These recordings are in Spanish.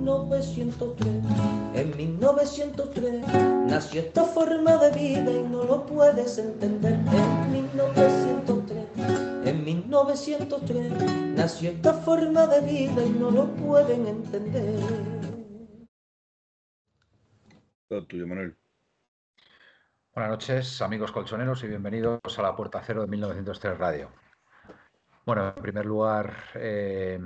1903. En 1903 nació esta forma de vida y no lo puedes entender. En 1903, en 1903 nació esta forma de vida y no lo pueden entender. Todo tuyo, Manuel. Buenas noches, amigos colchoneros, y bienvenidos a la Puerta Cero de 1903 Radio. Bueno, en primer lugar, eh,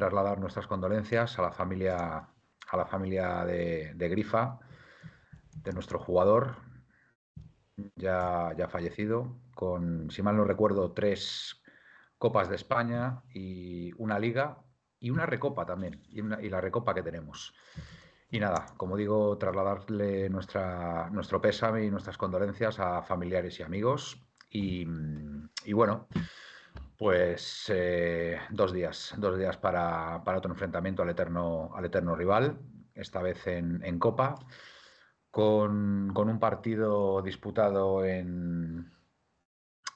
trasladar nuestras condolencias a la familia, a la familia de, Grifa, de nuestro jugador, ya, ya fallecido, con, si mal no recuerdo, tres Copas de España y una Liga y una Recopa también, y, y la Recopa que tenemos. Y nada, como digo, trasladarle nuestra, nuestro pésame y nuestras condolencias a familiares y amigos. Y, bueno, pues eh, dos días, dos días para, otro enfrentamiento al eterno, al eterno rival, esta vez en, Copa, con, con, un partido disputado en,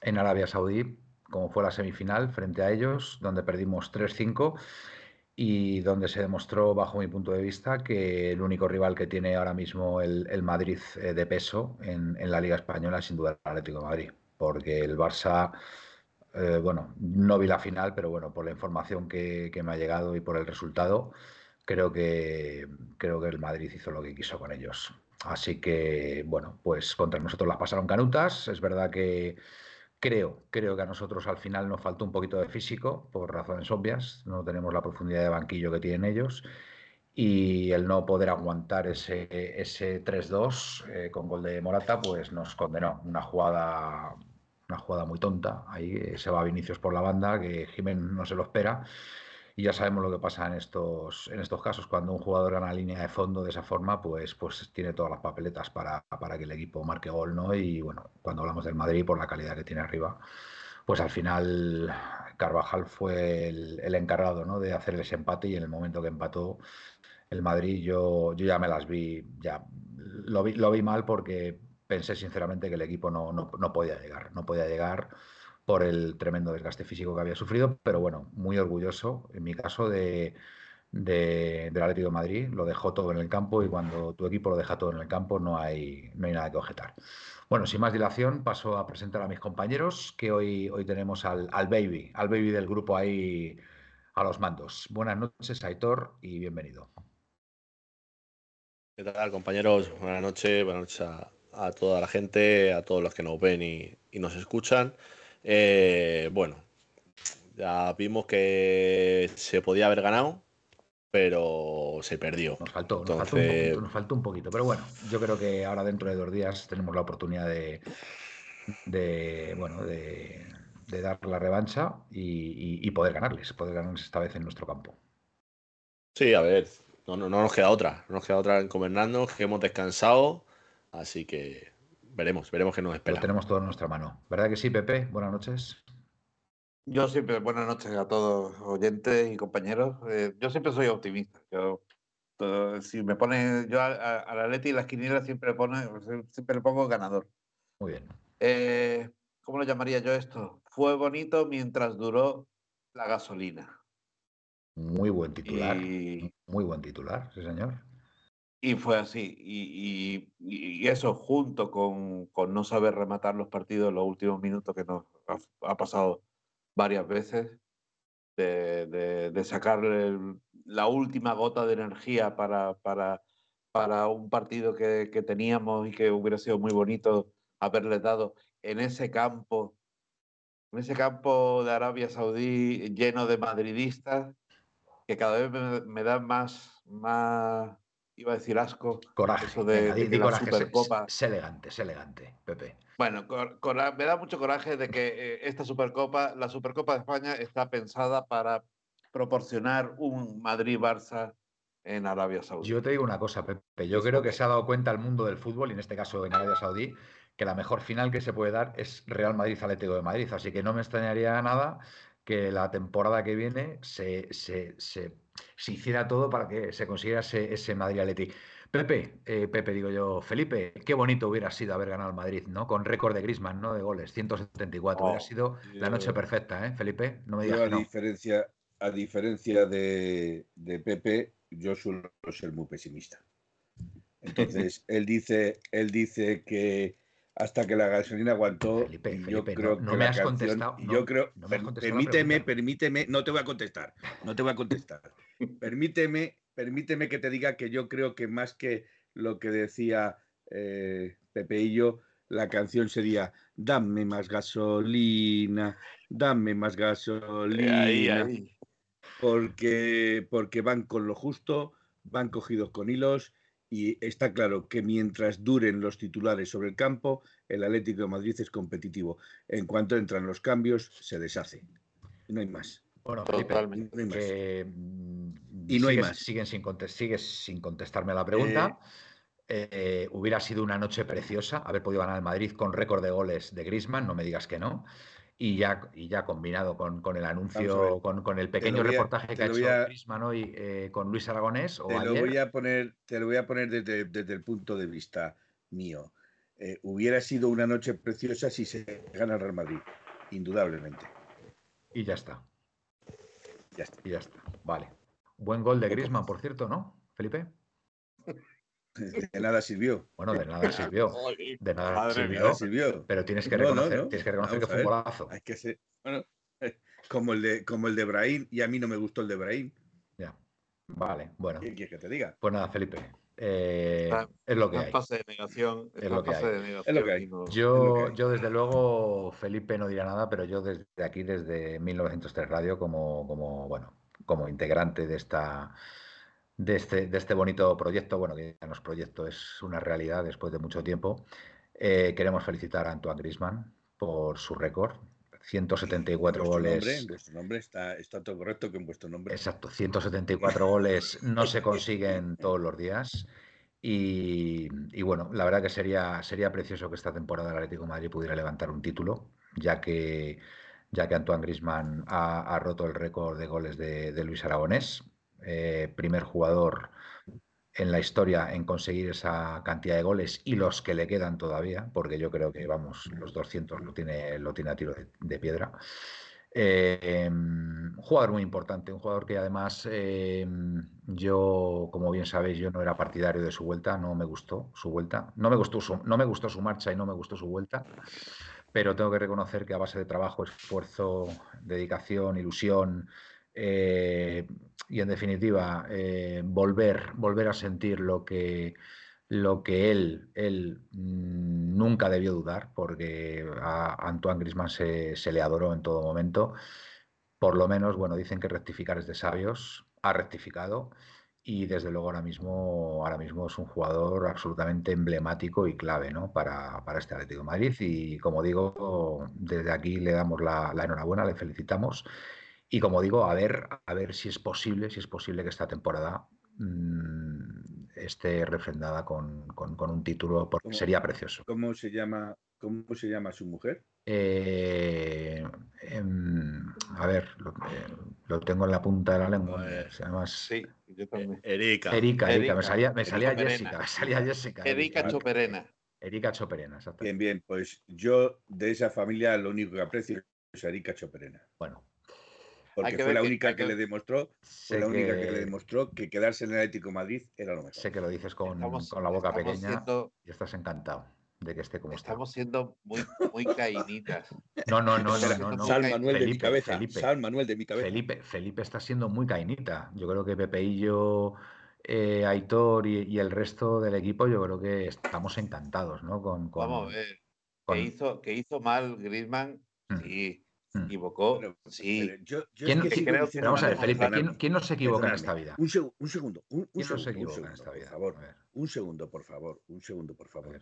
en Arabia Saudí, como fue la semifinal, frente a ellos, donde perdimos 3-5 y donde se demostró, bajo mi punto de vista, que el único rival que tiene ahora mismo el, Madrid eh, de peso en, la Liga Española es sin duda el Atlético de Madrid, porque el Barça, eh, bueno, no vi la final, pero bueno, por la información que, me ha llegado y por el resultado, creo que, creo que el Madrid hizo lo que quiso con ellos. Así que, bueno, pues contra nosotros las pasaron canutas. Es verdad que Creo, creo que a nosotros al final nos faltó un poquito de físico, por razones obvias, no tenemos la profundidad de banquillo que tienen ellos, y el no poder aguantar ese, ese 3-2 eh, con gol de Morata, pues nos condenó. Una jugada, una jugada muy tonta, ahí se va Vinicius por la banda, que Jiménez no se lo espera, y ya sabemos lo que pasa en estos, en estos casos. Cuando un jugador gana línea de fondo de esa forma, pues, pues tiene todas las papeletas para, para que el equipo marque gol, ¿no? Y bueno, cuando hablamos del Madrid, por la calidad que tiene arriba, pues al final Carvajal fue el, encargado ¿no? de hacer ese empate y en el momento que empató el Madrid yo, yo ya me las vi, ya lo vi, lo vi mal porque pensé sinceramente que el equipo no, no, no podía llegar, no podía llegar por el tremendo desgaste físico que había sufrido, pero bueno, muy orgulloso, en mi caso, de, del Atlético de Madrid. Lo dejó todo en el campo y cuando tu equipo lo deja todo en el campo no hay, no hay nada que objetar. Bueno, sin más dilación, paso a presentar a mis compañeros, que hoy, hoy tenemos al, al baby, al baby del grupo ahí a los mandos. Buenas noches, Aitor, y bienvenido. ¿Qué tal, compañeros? Buenas noches, buenas noches a, toda la gente, a todos los que nos ven y, y nos escuchan. Eh, bueno, ya vimos que se podía haber ganado, pero se perdió. Nos faltó, nos, faltó un poquito, nos faltó un poquito. Pero bueno, yo creo que ahora dentro de dos días tenemos la oportunidad de, de bueno, de, dar la revancha y, poder ganarles, poder ganarles esta vez en nuestro campo. Sí, a ver, no, no, nos queda otra, no nos queda otra encomendando, que hemos descansado, así que veremos, veremos qué nos espera. Lo tenemos todo en nuestra mano. ¿Verdad que sí, Pepe? Buenas noches. Yo siempre, buenas noches a todos oyentes y compañeros. Eh, yo siempre soy optimista. Yo, si me pone yo a, la Leti y las quinielas siempre le, pone, siempre le pongo ganador. Muy bien. Eh, ¿Cómo lo llamaría yo esto? Fue bonito mientras duró la gasolina. Muy buen titular. Muy buen titular, sí, señor. Y fue así. Y, eso junto con, no saber rematar los partidos en los últimos minutos que nos ha, pasado varias veces, de, de, sacarle la última gota de energía para, para, para un partido que, que, teníamos y que hubiera sido muy bonito haberle dado en ese campo, en ese campo de Arabia Saudí lleno de madridistas, que cada vez me, me da más, más iba a decir asco. Coraje. Eso de, la Supercopa. Es, elegante, es elegante, Pepe. Bueno, me da mucho coraje de que eh, esta Supercopa, la Supercopa de España, está pensada para proporcionar un Madrid-Barça en Arabia Saudí. Yo te digo una cosa, Pepe. Yo creo que se ha dado cuenta el mundo del fútbol, y en este caso en Arabia Saudí, que la mejor final que se puede dar es Real Madrid Atlético de Madrid. Así que no me extrañaría nada que la temporada que viene se, se, se, se hiciera todo para que se consiguiera ese, ese Madrid Atlético. Pepe, eh, Pepe, digo yo, Felipe, qué bonito hubiera sido haber ganado el Madrid, ¿no? Con récord de Grisman, ¿no? De goles, 174. Oh, hubiera sido yo, la noche perfecta, ¿eh, Felipe? No me digas yo a que no. diferencia, a diferencia de, de Pepe, yo suelo ser muy pesimista. Entonces, él dice, él dice que hasta que la gasolina aguantó, Felipe, y Felipe, yo creo no, no que me has canción- contestado. y no, yo creo, no me has per- contestado permíteme, permíteme, no te voy a contestar, no te voy a contestar. permíteme, permíteme que te diga que yo creo que más que lo que decía eh, Pepe y yo, la canción sería Dame más gasolina, dame más gasolina Ahí, ahí. porque, porque van con lo justo, van cogidos con hilos y está claro que mientras duren los titulares sobre el campo, el Atlético de Madrid es competitivo. En cuanto entran los cambios, se deshace. No hay más. Bueno, Felipe, Totalmente. No hay más. mm, Y no hay sigues, más. siguen sin sigues sin contestarme a la pregunta. Eh, hubiera sido una noche preciosa haber podido ganar el Madrid con récord de goles de Griezmann, no me digas que no. Y ya, y ya combinado con, con el anuncio, con, con el pequeño a- reportaje que ha hecho a- hoy eh, con Luis Aragonés o Te lo voy a poner, te lo voy a poner desde, desde el punto de vista mío. Eh, hubiera sido una noche preciosa si se gana el Real Madrid, indudablemente. Y ya está, Ya está. y ya está. Vale. Buen gol de Griezmann, por cierto, ¿no, Felipe? De nada sirvió. Bueno, de nada sirvió. De nada Madre De sirvió. nada sirvió. Pero tienes que No, no, reconocer, no. tienes que, reconocer que fue un golazo. Hay que ser. Bueno, como el de como el de Brahim, y a mí no me gustó el de Brahim. Ya. Vale, bueno. ¿Qué quieres que te diga? Pues nada, Felipe. eh, es lo que hay. fase de negación. Es lo que hay. de negación Es lo que hay. es lo Yo, que hay. yo desde luego, Felipe no dirá nada, pero yo desde aquí, desde 1903 Radio, como, como, bueno, como integrante de esta de este, de este bonito proyecto, bueno, que ya no es proyecto, es una realidad después de mucho tiempo, eh, queremos felicitar a Antoine Griezmann por su récord. 174 En vuestro goles. nombre, en vuestro nombre está, está todo correcto que en vuestro nombre. Exacto, 174 goles no se consiguen todos los días. Y, y bueno, la verdad que sería, sería precioso que esta temporada el Atlético de Madrid pudiera levantar un título, ya que, ya que Antoine Griezmann ha, ha roto el récord de goles de, de Luis Aragonés, eh, primer jugador en la historia en conseguir esa cantidad de goles y los que le quedan todavía, porque yo creo que vamos, los 200 lo tiene, lo tiene a tiro de, piedra. Eh, un jugador muy importante, un jugador que además eh, yo, como bien sabéis, yo no era partidario de su vuelta, no me gustó su vuelta, no me gustó su, no me gustó su marcha y no me gustó su vuelta, pero tengo que reconocer que a base de trabajo, esfuerzo, dedicación, ilusión eh, y en definitiva eh, volver, volver a sentir lo que lo que él, él mm, nunca debió dudar, porque a Antoine Griezmann se, se le adoró en todo momento. Por lo menos, bueno, dicen que rectificar es de sabios, ha rectificado y desde luego ahora mismo, ahora mismo es un jugador absolutamente emblemático y clave ¿no? para, para este Atlético Madrid. Y como digo, desde aquí le damos la, la enhorabuena, le felicitamos. Y como digo, a ver, a ver si es posible, si es posible que esta temporada mmm, esté refrendada con, con, con, un título, porque ¿Cómo? sería precioso. ¿Cómo se llama, cómo se llama su mujer? Eh, eh, a ver, lo, eh, lo, tengo en la punta de la lengua. Pues, se llama sí, yo también. Erika. Erika, Erika, Erika. me salía, me salía Erika Jessica, me salía Jessica. Erika Choperena. Erika Choperena, exacto. Bien, bien, pues yo de esa familia lo único que aprecio es Erika Choperena. Bueno, Porque fue la única que, que, le demostró, fue la única que... que... le demostró que quedarse en el Atlético de Madrid era lo mejor. Sé que lo dices con, estamos, con la boca pequeña siendo, y estás encantado de que esté como estamos está. siendo muy, muy caínitas. No, no, no, no, no, no. Sal Manuel Felipe, de mi cabeza. Felipe, Sal Manuel de mi cabeza. Felipe, Felipe está siendo muy cainita. Yo creo que Pepeillo, eh, Aitor y, y, el resto del equipo, yo creo que estamos encantados, ¿no? Con, con Vamos a ver. con- Que, hizo, que hizo mal Griezmann, Mm. sí. Mm. Equivocó, Pero- sí. pero yo- yo ¿Quién, es que quién- sigo creo- diciendo vamos a ver, Felipe. ¿quién, quién no se equivoca en esta vida? Un, seg- un segundo, un, un ¿Quién no se segundo, un equivoca en segundo, esta por vida? favor. A ver, Un segundo, por favor. Un segundo, por favor.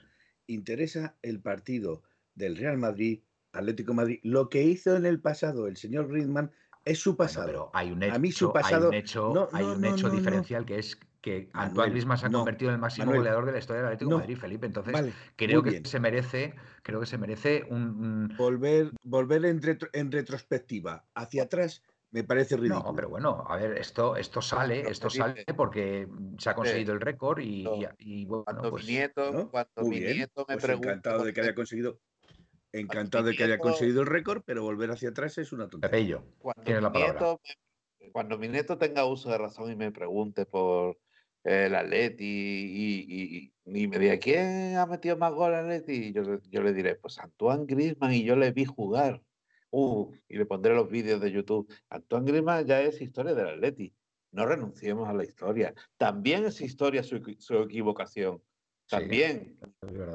interesa el partido del Real Madrid, Atlético Madrid. Lo que hizo en el pasado el señor Griezmann es su Bueno, pasado. pero hay un hecho, A mí su hay pasado- un hecho, no, hay no, un no, hecho no, no. diferencial que es que Antoine Griezmann se ha convertido en el máximo goleador de la historia del Atlético de Madrid, Felipe. Entonces, creo que se merece, creo que se merece un, volver, volver en, retrospectiva hacia atrás. Me parece ridículo. No, pero bueno, a ver, esto, esto sale, esto sale porque se ha conseguido el récord y, bueno, cuando pues, mi nieto, cuando mi nieto me pues Encantado de que haya conseguido, encantado de que haya conseguido el récord, pero volver hacia atrás es una tontería. Pepillo, tienes la palabra. cuando mi nieto tenga uso de razón y me pregunte por el Atleti y, y, me diga, ¿quién ha metido más goles al Atleti? Y yo, yo, le diré, pues Antoine Griezmann y yo le vi jugar. Uh, y le pondré los vídeos de YouTube. Antoine Griezmann ya es historia del Atleti. No renunciemos a la historia. También es historia su, su equivocación. También.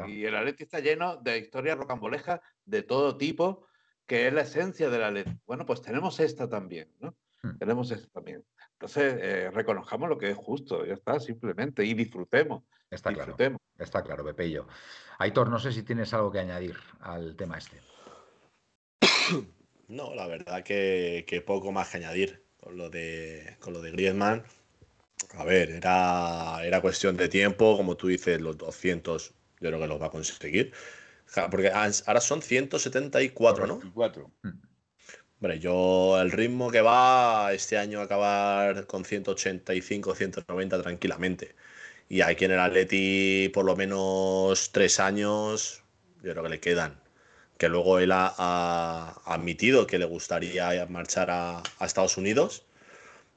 y el Atleti está lleno de historias rocambolejas de todo tipo, que es la esencia del Atleti. Bueno, pues tenemos esta también, ¿no? Hmm. Tenemos esta también. Entonces, eh, reconozcamos lo que es justo, ya está, simplemente, y disfrutemos. Está claro. Está claro, Pepeillo. Aitor, no sé si tienes algo que añadir al tema este. No, la verdad que, poco más que añadir con lo de, con lo de Griezmann. A ver, era, era cuestión de tiempo, como tú dices, los 200 yo creo que los va a conseguir. Porque ahora son 174, ¿no? 174. Hombre, yo el ritmo que va este año acabar con 185, 190 tranquilamente. Y aquí en el Atleti por lo menos tres años, yo creo que le quedan. Que luego él ha, admitido que le gustaría marchar a, Estados Unidos,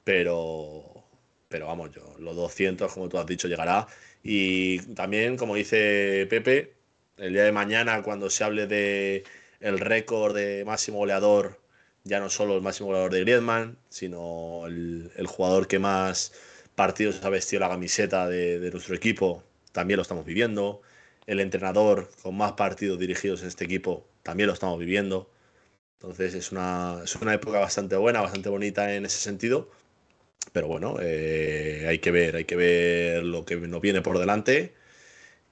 pero, pero vamos, yo, los 200, como tú has dicho, llegará. Y también, como dice Pepe, el día de mañana, cuando se hable de el récord de máximo goleador ya no solo el máximo goleador de Griezmann, sino el, jugador que más partidos ha vestido la camiseta de, nuestro equipo, también lo estamos viviendo. El entrenador con más partidos dirigidos en este equipo, también lo estamos viviendo. Entonces es una, es una época bastante buena, bastante bonita en ese sentido. Pero bueno, eh, hay que ver, hay que ver lo que nos viene por delante.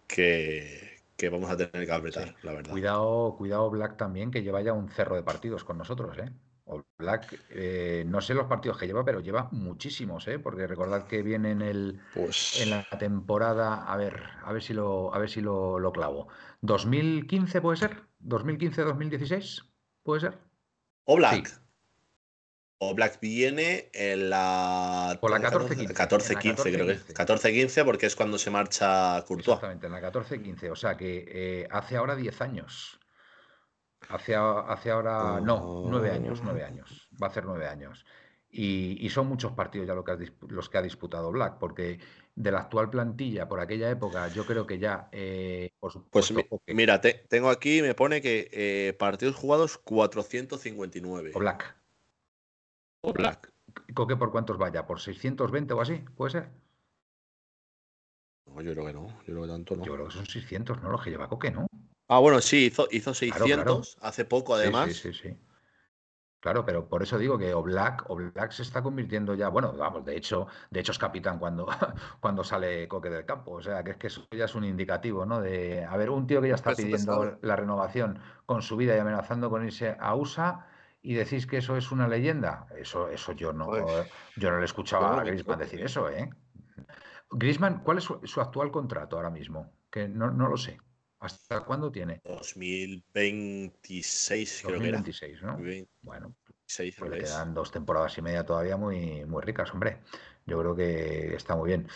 Que, que vamos a tener que apretar, la verdad. Cuidado, cuidado Black también, que lleva ya un cerro de partidos con nosotros, ¿eh? O Black, eh, no sé los partidos que lleva, pero lleva muchísimos, ¿eh? Porque recordad que viene en el pues... en la temporada, a ver, a ver si lo, a ver si lo, lo clavo. ¿2015 puede ser? ¿2015-2016? ¿Puede ser? O Black. O Black viene en la. Por la 14-15. 14-15, creo que 14-15, porque es cuando se marcha Courtois. Exactamente, en la 14-15. O sea que eh, hace ahora 10 años. Hace, hace ahora. No, 9 años, 9 años. Va a hacer 9 años. Y, y, son muchos partidos ya lo que los que ha disputado Black, porque de la actual plantilla por aquella época, yo creo que ya. Eh, por pues mira, tengo aquí, me pone que eh, partidos jugados 459. O Black. O Black. ¿Coque por cuántos vaya? ¿Por 620 o así? ¿Puede ser? No, yo creo que no. Yo creo que tanto no. Yo creo que son 600, ¿no? Los que lleva Coque, ¿no? Ah, bueno, sí, hizo, hizo 600 hace poco, además. Sí, sí, sí, Claro, pero por eso digo que Oblak, Black se está convirtiendo ya, bueno, vamos, de hecho, de hecho es capitán cuando, cuando sale Coque del campo. O sea, que es que eso ya es un indicativo, ¿no? De, a ver, un tío que ya está pidiendo la renovación con su vida y amenazando con irse a USA y decís que eso es una leyenda. Eso, eso yo no, yo no le escuchaba a Grisman decir eso, ¿eh? Grisman, ¿cuál es su, actual contrato ahora mismo? Que no, no lo sé. ¿Hasta cuándo tiene? 2026, creo que era. ¿no? Bueno, pues le quedan dos temporadas y media todavía muy, muy ricas, hombre. Yo creo que está muy bien.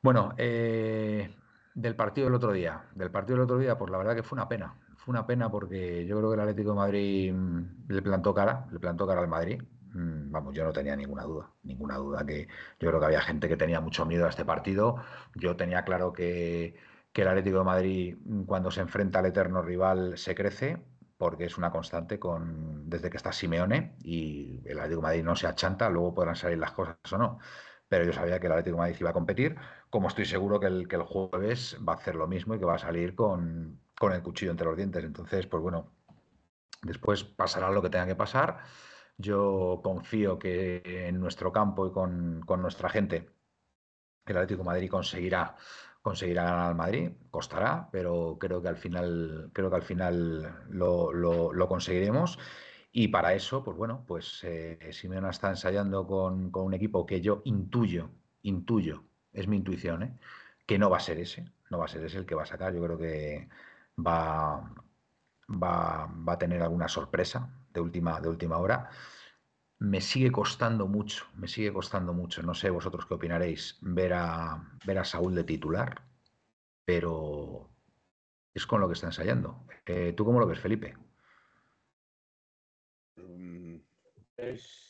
Bueno, eh, del partido del otro día. Del partido del otro día, pues la verdad que fue una pena una pena porque yo creo que el Atlético de Madrid mm, le plantó cara, le plantó cara al Madrid. Mm, vamos, yo no tenía ninguna duda, ninguna duda que yo creo que había gente que tenía mucho miedo a este partido. Yo tenía claro que, que el Atlético de Madrid, mm, cuando se enfrenta al eterno rival, se crece, porque es una constante con desde que está Simeone y el Atlético de Madrid no se achanta, luego podrán salir las cosas o no. Pero yo sabía que el Atlético de Madrid iba a competir, como estoy seguro que el, que el jueves va a hacer lo mismo y que va a salir con, con el cuchillo entre los dientes. Entonces, pues bueno, después pasará lo que tenga que pasar. Yo confío que en nuestro campo y con, nuestra gente, el Atlético Madrid conseguirá conseguirá ganar al Madrid, costará, pero creo que al final, creo que al final lo, conseguiremos. Y para eso, pues bueno, pues eh, Simeona está ensayando con, con, un equipo que yo intuyo, intuyo, es mi intuición, ¿eh? que no va a ser ese, no va a ser ese el que va a sacar. Yo creo que va, va, va a tener alguna sorpresa de última, de última hora. Me sigue costando mucho, me sigue costando mucho. No sé vosotros qué opinaréis ver a, ver a Saúl de titular, pero es con lo que está ensayando. Eh, ¿Tú cómo lo ves, Felipe? Mm, es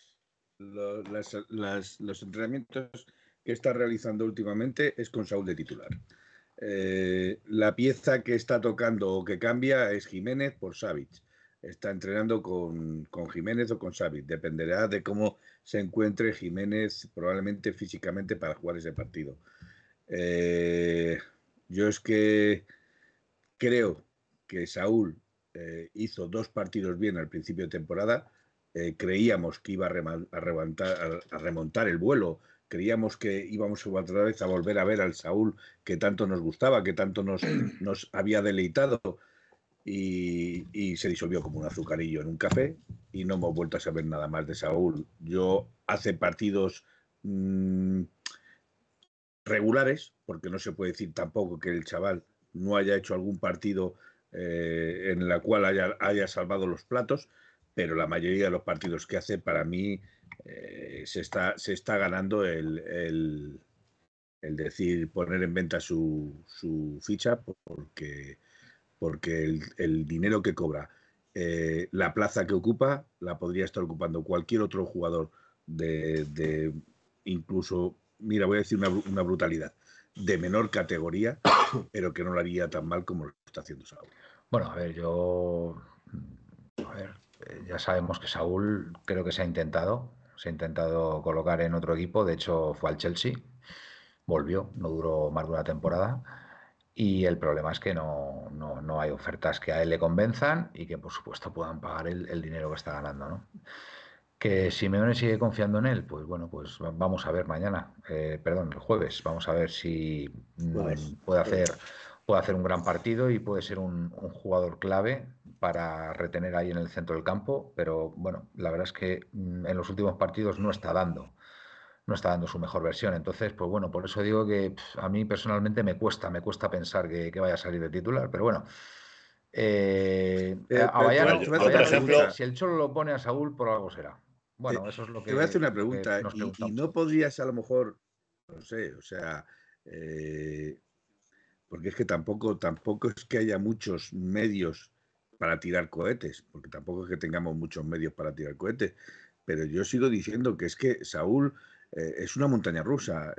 los entrenamientos que está realizando últimamente es con Saúl de titular. Eh, la pieza que está tocando o que cambia es Jiménez por Savic. Está entrenando con, Jiménez o con Savic. Dependerá de cómo se encuentre Jiménez probablemente físicamente para jugar ese partido. Eh, yo es que creo que Saúl eh, hizo dos partidos bien al principio de temporada. creíamos que iba a remontar el vuelo creíamos que íbamos otra vez a volver a ver al Saúl que tanto nos gustaba, que tanto nos, nos había deleitado. Y, se disolvió como un azucarillo en un café y no hemos vuelto a saber nada más de Saúl. Yo hace partidos mm, regulares, porque no se puede decir tampoco que el chaval no haya hecho algún partido eh, en el cual haya, haya salvado los platos, pero la mayoría de los partidos que hace para mí eh, se, está, se está ganando el, el, decir poner en venta su, su ficha porque, porque el, dinero que cobra, eh, la plaza que ocupa, la podría estar ocupando cualquier otro jugador de, incluso, mira, voy a decir una, una, brutalidad, de menor categoría, pero que no lo haría tan mal como lo está haciendo Saúl. Bueno, a ver, yo. A ver, eh, ya sabemos que Saúl creo que se ha intentado, se ha intentado colocar en otro equipo, de hecho fue al Chelsea, volvió, no duró más de una temporada. Y el problema es que no, no, hay ofertas que a él le convenzan y que por supuesto puedan pagar el, dinero que está ganando. ¿no? Que Simeone sigue confiando en él, pues bueno, pues vamos a ver mañana, eh, perdón, el jueves, vamos a ver si puede hacer puede hacer un gran partido y puede ser un, jugador clave para retener ahí en el centro del campo, pero bueno, la verdad es que mm, en los últimos partidos no está dando, no está dando su mejor versión. Entonces, pues bueno, por eso digo que a mí personalmente me cuesta, me cuesta pensar que, vaya a salir de titular, pero bueno. Eh, a si el Cholo lo pone a Saúl, por algo será. Bueno, eso es lo que. Te voy a hacer una pregunta. Y, no podrías a lo mejor, no sé, o sea, eh, porque es que tampoco, tampoco es que haya muchos medios para tirar cohetes, porque tampoco es que tengamos muchos medios para tirar cohetes, pero yo sigo diciendo que es que Saúl eh, es una montaña rusa,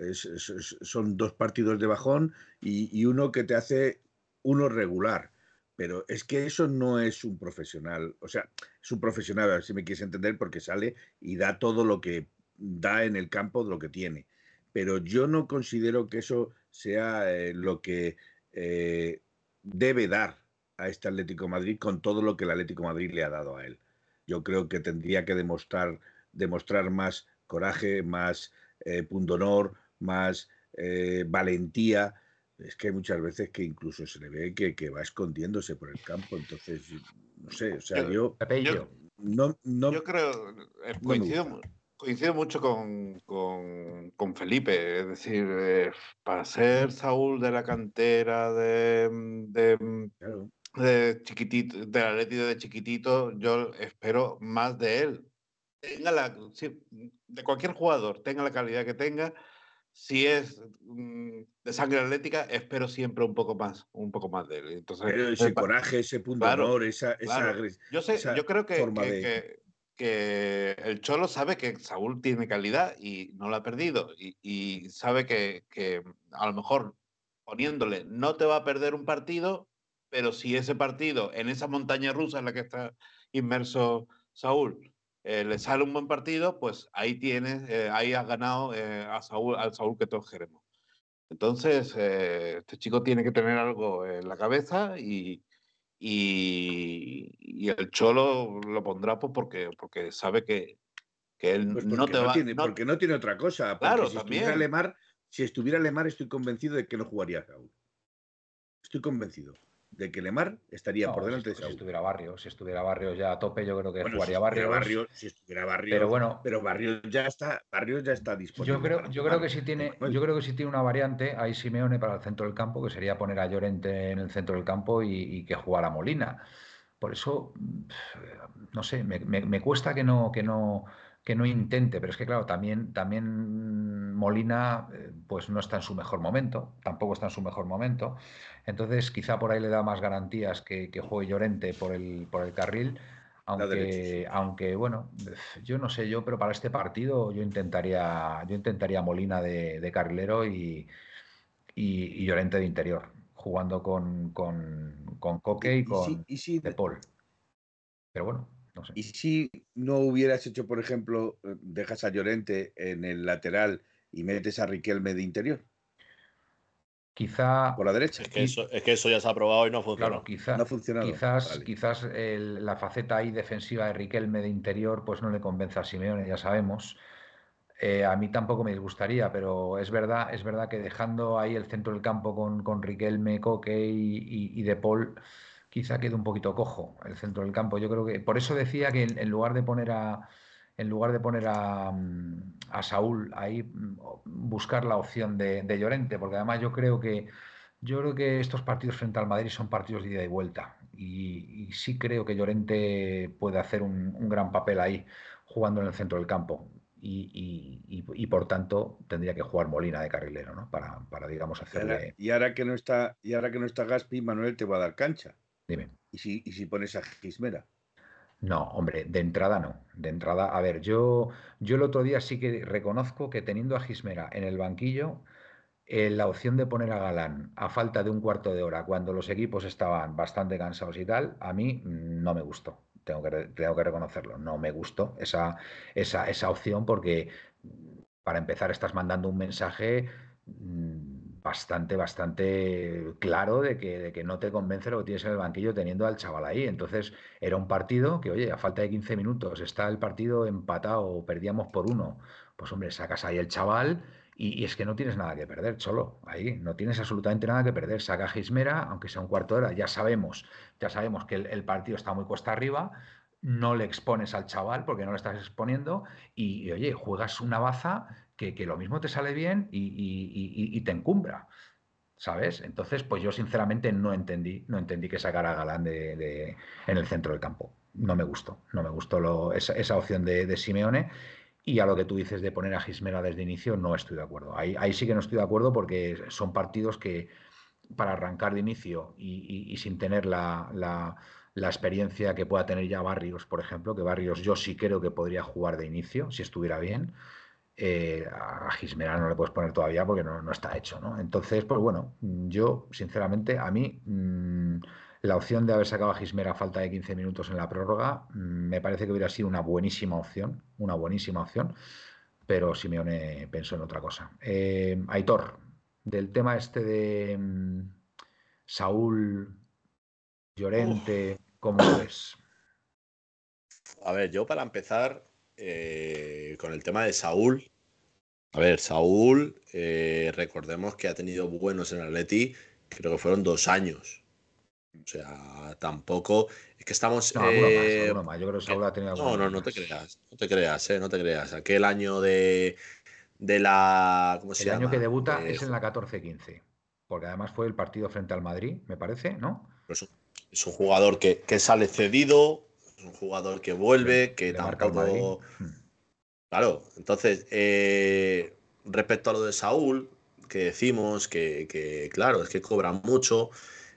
son dos partidos de bajón y, uno que te hace uno regular, pero es que eso no es un profesional, o sea, es un profesional, a ver si me quieres entender, porque sale y da todo lo que da en el campo de lo que tiene, pero yo no considero que eso sea eh, lo que eh, debe dar a este Atlético Madrid con todo lo que el Atlético Madrid le ha dado a él. Yo creo que tendría que demostrar, demostrar más coraje, más eh, pundonor, más valentía. Es que hay muchas veces que incluso se le ve que, va escondiéndose por el campo. Entonces, no sé, o sea, yo, no, no, yo creo, coincido, Coincido mucho con, con, Felipe, es decir, eh, para ser Saúl de la cantera de, de, de chiquitito, del Atlético de chiquitito, yo espero más de él. Tenga la, de cualquier jugador, tenga la calidad que tenga, si es mm, de sangre atlética, espero siempre un poco más, un poco más de él. Entonces, Pero ese coraje, ese punto de honor, esa, esa, yo sé, yo creo que, que que el Cholo sabe que Saúl tiene calidad y no lo ha perdido. Y, sabe que, a lo mejor poniéndole no te va a perder un partido, pero si ese partido en esa montaña rusa en la que está inmerso Saúl eh, le sale un buen partido, pues ahí tienes, eh, ahí has ganado eh, a Saúl, al Saúl que todos queremos. Entonces, este chico tiene que tener algo en la cabeza y, y, el Cholo lo pondrá pues porque, porque sabe que, que él pues no te va tiene, Porque no tiene otra cosa. Claro, si Estuviera Lemar, si estuviera Lemar, estoy convencido de que no jugaría Raúl. Estoy convencido. De que Lemar estaría No, por si delante estu- de si, estuviera Barrio, si estuviera Barrio ya a tope, yo creo que Bueno, si jugaría estuviera Barrios. Barrios, si estuviera Barrios, Pero bueno, pero Barrios ya está, Barrios ya está disponible. Yo creo, yo creo que sí tiene, yo creo que sí tiene una variante ahí Simeone para el centro del campo, que sería poner a Llorente en el centro del campo y, y que jugara Molina. Por eso, no sé, me, me- me cuesta que no, que no, que no intente, pero es que claro, también, también Molina eh, pues no está en su mejor momento, tampoco está en su mejor momento. Entonces, quizá por ahí le da más garantías que, que juegue Llorente por el, por el carril. Aunque, sí. aunque bueno, yo no sé yo, pero para este partido yo intentaría, yo intentaría Molina de, de carrilero y, y, y Llorente de interior, jugando con, con, con Coque y Y- y con si- De Paul. Pero bueno, no sé. Y si no hubieras hecho, por ejemplo, eh, dejas a Llorente en el lateral y metes a Riquelme de interior, Quizá, por la derecha. Es que, eso, es que eso ya se ha probado y no funciona. claro, quizá, No ha funcionado. quizás, Vale. quizás el- la faceta ahí defensiva de Riquelme de interior pues no le convence a Simeone, ya sabemos. Eh, a mí tampoco me disgustaría, pero es verdad, es verdad que dejando ahí el centro del campo con, con Riquelme, Coque y, y- y De Paul, quizá quede un poquito cojo el centro del campo. Yo creo que por eso decía que en, en lugar de poner a en lugar de poner a, mm, a Saúl ahí, mm, buscar la opción de, de Llorente, porque además yo creo que yo creo que estos partidos frente al Madrid son partidos de ida y vuelta. Y, y sí creo que Llorente puede hacer un, un gran papel ahí, jugando en el centro del campo. Y, y- por tanto tendría que jugar Molina de carrilero, ¿no? Para, para digamos, Y ahora, hacerle. y ahora que no está, y ahora que no está Gaspi, Manuel te va a dar cancha. Dime. Y si, y si pones a Gismera. No, hombre, de entrada no. De entrada, a ver, yo, yo el otro día sí que reconozco que teniendo a Gismera en el banquillo, eh, la opción de poner a Galán a falta de un cuarto de hora, cuando los equipos estaban bastante cansados y tal, a mí no me gustó. Tengo que, tengo que reconocerlo. No me gustó esa, esa, esa opción porque, para empezar, estás mandando un mensaje mm, bastante, bastante claro de que, de que no te convence lo que tienes en el banquillo teniendo al chaval ahí. Entonces, era un partido que, oye, a falta de 15 minutos está el partido empatado, perdíamos por uno. Pues hombre, sacas ahí el chaval y, es que no tienes nada que perder, Cholo. Ahí no tienes absolutamente nada que perder. Saca Gismera, aunque sea un cuarto de hora, ya sabemos, ya sabemos que el, partido está muy cuesta arriba. No le expones al chaval porque no le estás exponiendo y, oye, juegas una baza que, lo mismo te sale bien y, te encumbra. ¿Sabes? Entonces, pues yo sinceramente no entendí, no entendí que sacara a Galán de, en el centro del campo. No me gustó, no me gustó esa, opción de, Simeone. Y a lo que tú dices de poner a Gismera desde inicio, no estoy de acuerdo. Ahí, sí que no estoy de acuerdo porque son partidos que para arrancar de inicio y, sin tener la experiencia que pueda tener ya Barrios, por ejemplo, que Barrios yo sí creo que podría jugar de inicio, si estuviera bien. Eh, a Gismera no le puedes poner todavía porque no, no está hecho, ¿no? Entonces, pues bueno, yo sinceramente a mí mm, la opción de haber sacado a Gismera a falta de 15 minutos en la prórroga mm, me parece que hubiera sido una buenísima opción, una buenísima opción, pero Simeone pensó en otra cosa. Eh, Aitor, del tema este de mm, Saúl, Llorente, ¿cómo lo ves? A ver, yo para empezar eh, con el tema de Saúl. A ver, Saúl, eh, recordemos que ha tenido buenos en Atleti, creo que fueron dos años. O sea, tampoco. Es que estamos. No, más, eh, más. Yo creo que Saúl ha tenido no, no, no te creas, no te creas, eh, no te creas. Aquel año de, de la. ¿Cómo se El año que debuta es en la 14-15, porque además fue el partido frente al Madrid, me parece, ¿no? Es un, es un jugador que, que sale cedido, es un jugador que vuelve, que tampoco. Hmm. Claro, entonces, eh, respecto a lo de Saúl, que decimos que, que, claro, es que cobra mucho,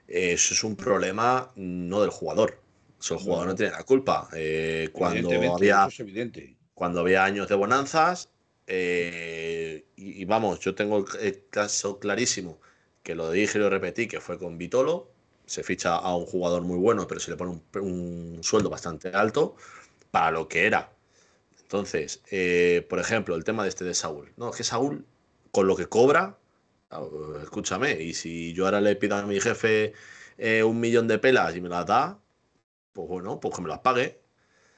eh, eso es un problema no del jugador. Eso el jugador no, No. tiene la culpa. Eh, cuando, había, es evidente. cuando había años de bonanzas, eh, y, y vamos, yo tengo el caso clarísimo, que lo dije y lo repetí, que fue con Vitolo. Se ficha a un jugador muy bueno, pero se le pone un, un sueldo bastante alto para lo que era. Entonces, eh, por ejemplo, el tema de este de Saúl. No, es que Saúl, con lo que cobra, escúchame, y si yo ahora le pido a mi jefe eh, un millón de pelas y me las da, pues bueno, pues que me las pague.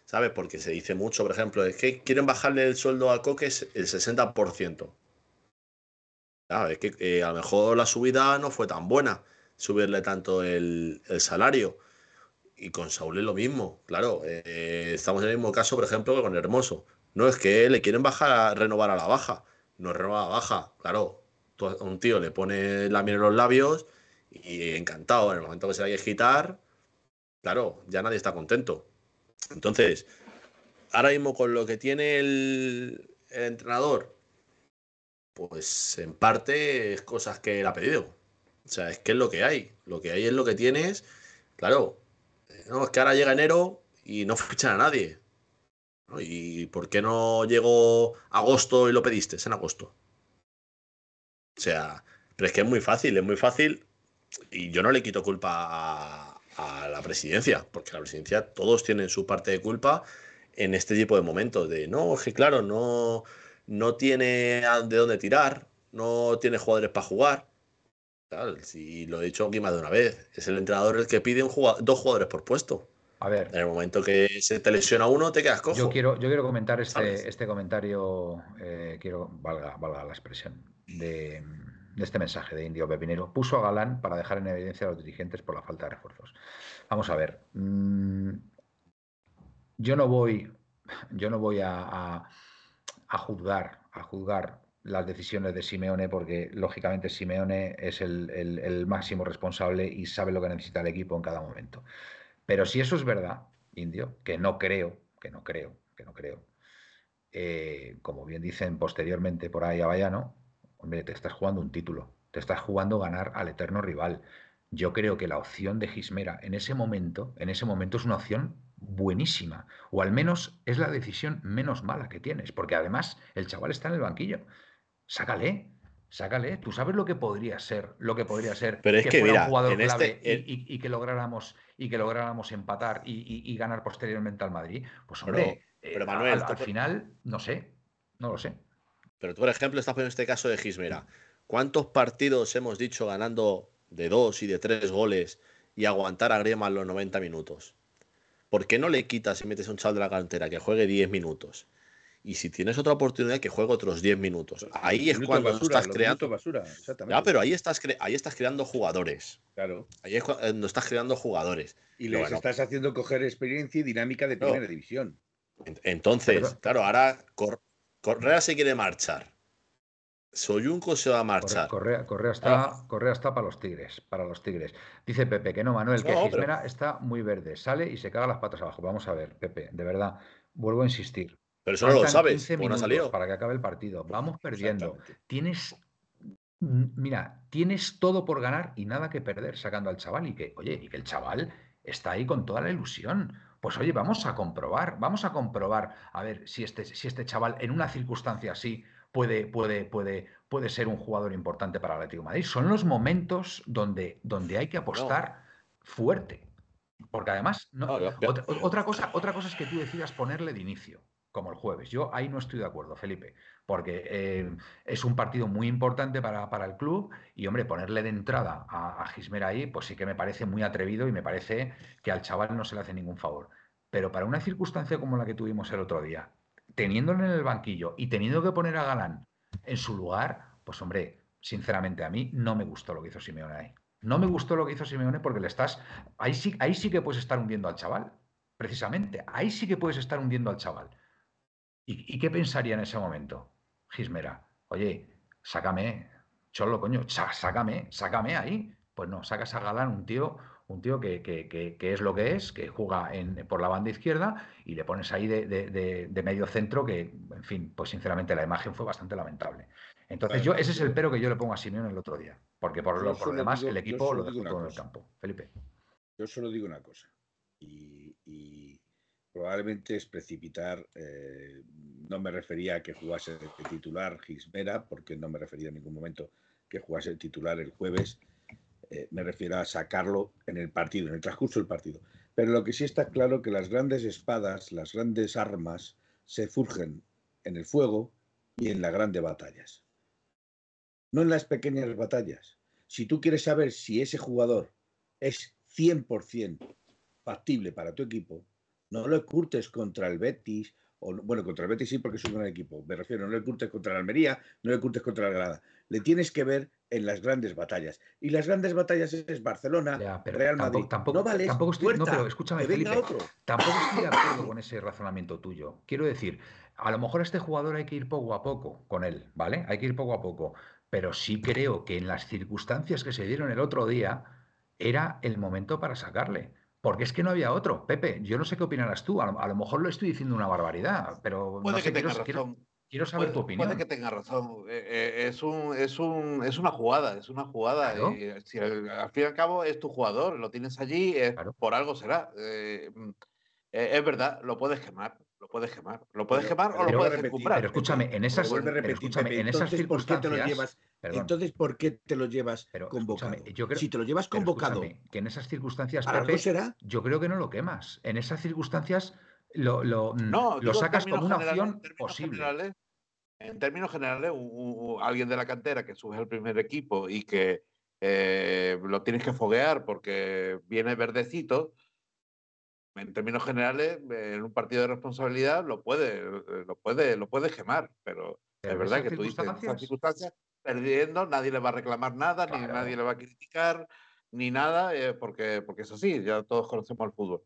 ¿Sabes? Porque se dice mucho, por ejemplo, es que quieren bajarle el sueldo a Coque el 60%. Claro, es que eh, a lo mejor la subida no fue tan buena, subirle tanto el, salario. Y con Saúl es lo mismo, claro. Eh, estamos en el mismo caso, por ejemplo, que con Hermoso. No es que le quieren bajar a renovar a la baja. No es renovar a la baja, claro. Un tío le pone la miel en los labios y encantado. En el momento que se vaya a quitar, claro, ya nadie está contento. Entonces, ahora mismo con lo que tiene el, entrenador, pues en parte es cosas que él ha pedido. O sea, es que es lo que hay. Lo que hay es lo que tienes. Claro, no, es que ahora llega enero y no fichan a nadie. ¿Y por qué no llegó agosto y lo pediste en agosto? O sea, pero es que es muy fácil, es muy fácil. Y yo no le quito culpa a, la presidencia, porque la presidencia todos tienen su parte de culpa en este tipo de momentos. De no, que claro, no, no tiene de dónde tirar, no tiene jugadores para jugar. Si lo he dicho aquí más de una vez, es el entrenador el que pide un dos jugadores por puesto. A ver. En el momento que se te lesiona uno, te quedas cojo. Yo quiero, yo quiero comentar este, este comentario, eh, quiero, valga, valga la expresión, de, de este mensaje de Indio Pepinero. Puso a Galán para dejar en evidencia a los dirigentes por la falta de refuerzos. Vamos a ver. Mm, yo no voy, yo no voy a, juzgar, a juzgar las decisiones de Simeone porque lógicamente Simeone es el, máximo responsable y sabe lo que necesita el equipo en cada momento. Pero si eso es verdad, Indio, que no creo, que no creo, que no creo, eh, como bien dicen posteriormente por ahí a Bayano, hombre, te estás jugando un título, te estás jugando ganar al eterno rival. Yo creo que la opción de Gismera en ese momento, en ese momento es una opción buenísima, o al menos es la decisión menos mala que tienes, porque además el chaval está en el banquillo. Sácale, sácale. Tú sabes lo que podría ser, lo que podría ser Pero es que, fuera mira, un jugador clave este, y, que lográramos y que lográramos empatar y, ganar posteriormente al Madrid. Pues hombre, pero, eh, Manuel, al, final, no sé, no lo sé. Pero tú, por ejemplo, estás poniendo este caso de Gismera. ¿Cuántos partidos hemos dicho ganando de dos y de tres goles y aguantar a Griezmann los 90 minutos? ¿Por qué no le quitas y metes a un chaval de la cantera que juegue 10 minutos? Y si tienes otra oportunidad, que juegue otros 10 minutos. Ahí es cuando estás creando. Basura, ya, pero ahí estás, ahí estás creando jugadores. Claro. Ahí es cuando estás creando jugadores. Y les estás haciendo coger experiencia y dinámica de primera división. Entonces, claro, ahora Correa se quiere marchar. Soyunco se va a marchar. Correa, Correa, está, ah. Correa está para los Tigres, para los Tigres. Dice Pepe que no, Manuel, que Gismera está muy verde, sale y se caga las patas abajo. Vamos a ver, Pepe, de verdad, vuelvo a insistir. Pero eso no lo sabes, no ha salido. Para que acabe el partido. Vamos perdiendo. Tienes, mira, tienes todo por ganar y nada que perder sacando al chaval y que, oye, y que el chaval está ahí con toda la ilusión. Pues oye, vamos a comprobar, vamos a comprobar a ver si este, si este chaval en una circunstancia así puede, puede, puede, puede ser un jugador importante para el Atlético de Madrid. Son los momentos donde, donde hay que apostar fuerte. Porque además, otra, cosa, otra cosa es que tú decidas ponerle de inicio, como el jueves. Yo ahí no estoy de acuerdo, Felipe, porque eh, es un partido muy importante para, el club y, hombre, ponerle de entrada a, a Gismera ahí, pues sí que me parece muy atrevido y me parece que al chaval no se le hace ningún favor. Pero para una circunstancia como la que tuvimos el otro día, teniéndolo en el banquillo y teniendo que poner a Galán en su lugar, pues hombre, sinceramente a mí no me gustó lo que hizo Simeone ahí. No me gustó lo que hizo Simeone porque le estás. Ahí sí, ahí sí que puedes estar hundiendo al chaval. Precisamente. Ahí sí que puedes estar hundiendo al chaval. ¿Y, qué pensaría en ese momento? Gismera. Oye, sácame. Cholo, coño, sácame, sácame ahí. Pues no, sacas a Galán, un tío, un tío que, es lo que es, que juega por la banda izquierda y le pones ahí de, medio centro que, en fin, pues sinceramente la imagen fue bastante lamentable. Entonces yo, ese es el pero que yo le pongo a Simeone el otro día, porque por, lo, demás el equipo lo dejó todo en el campo. Felipe. Yo solo digo una cosa, y, probablemente es precipitar, eh, no me refería a que jugase el titular Gismera, porque no me refería en ningún momento que jugase el titular el jueves, eh, me refiero a sacarlo en el partido, en el transcurso del partido. Pero lo que sí está claro que las grandes espadas, las grandes armas, se furgen en el fuego y en las grandes batallas. No en las pequeñas batallas. Si tú quieres saber si ese jugador es 100% factible para tu equipo, no lo curtes contra el Betis, o, bueno, contra el Betis sí porque es un gran equipo, me refiero, no le curtes contra el Almería, no le curtes contra la Granada. Le tienes que ver en las grandes batallas. Y las grandes batallas es Barcelona, Real Madrid. Tampoco, no vale, tampoco estoy, no, pero escúchame, Felipe, tampoco estoy de acuerdo con ese razonamiento tuyo. Quiero decir, a lo mejor a este jugador hay que ir poco a poco con él, ¿vale? Hay que ir poco a poco. Pero sí creo que en las circunstancias que se dieron el otro día era el momento para sacarle. Porque es que no había otro. Pepe, yo no sé qué opinarás tú. A lo, mejor lo estoy diciendo una barbaridad, pero no sé, que quiero, quiero, saber tu opinión. Puede que tenga razón. Eh, eh, es, un, es, un, es una jugada, es una jugada. Y, si al, fin y al cabo es tu jugador, lo tienes allí, por algo será. Eh, mm, es verdad, lo puedes quemar. Lo puedes quemar. Lo puedes quemar o lo puedes repetir, Pero escúchame, en esas, escúchame, en esas circunstancias. Entonces, ¿por qué te lo llevas convocado? Yo creo, si te lo llevas convocado. Que en esas circunstancias, Pepe, será? yo creo que no lo quemas. En esas circunstancias lo, lo, mm, lo sacas como una opción posible. en términos generales, alguien de la cantera que sube al primer equipo y que eh, lo tienes que foguear porque viene verdecito, en términos generales, en un partido de responsabilidad lo puede, lo puede, lo puede gemar, pero, es verdad que tú dices, en esas circunstancias perdiendo, nadie le va a reclamar nada, ni nadie le va a criticar, ni nada, eh, porque, porque es así, ya todos conocemos el fútbol.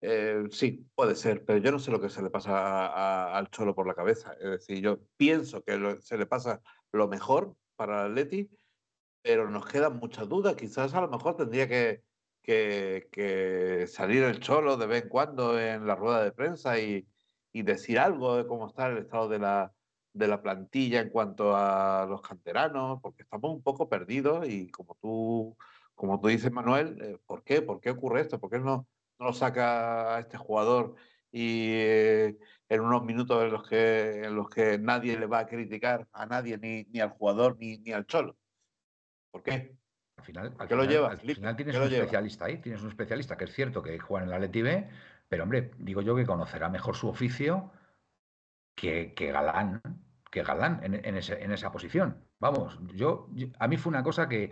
Eh, sí, puede ser, pero yo no sé lo que se le pasa al Cholo por la cabeza. Es decir, yo pienso que se le pasa lo mejor para el Atleti, pero nos quedan muchas dudas. Quizás a lo mejor tendría que, que, salir el Cholo de vez en cuando en la rueda de prensa y, decir algo de cómo está el estado de la, de la plantilla en cuanto a los canteranos, porque estamos un poco perdidos y como tú, como tú dices, Manuel, eh, ¿por qué? ¿Por qué ocurre esto? ¿Por qué no, no saca a este jugador y eh, en unos minutos en los, que, en los que nadie le va a criticar a nadie, ni, ni al jugador, ni, ni al cholo? ¿Por qué? Al final, al lo lleva, al final tienes un especialista ahí, tienes un especialista que es cierto que juega en la Leti B, pero hombre, digo yo que conocerá mejor su oficio que, que Galán, que Galán en, esa posición. Vamos, yo, a mí fue una cosa que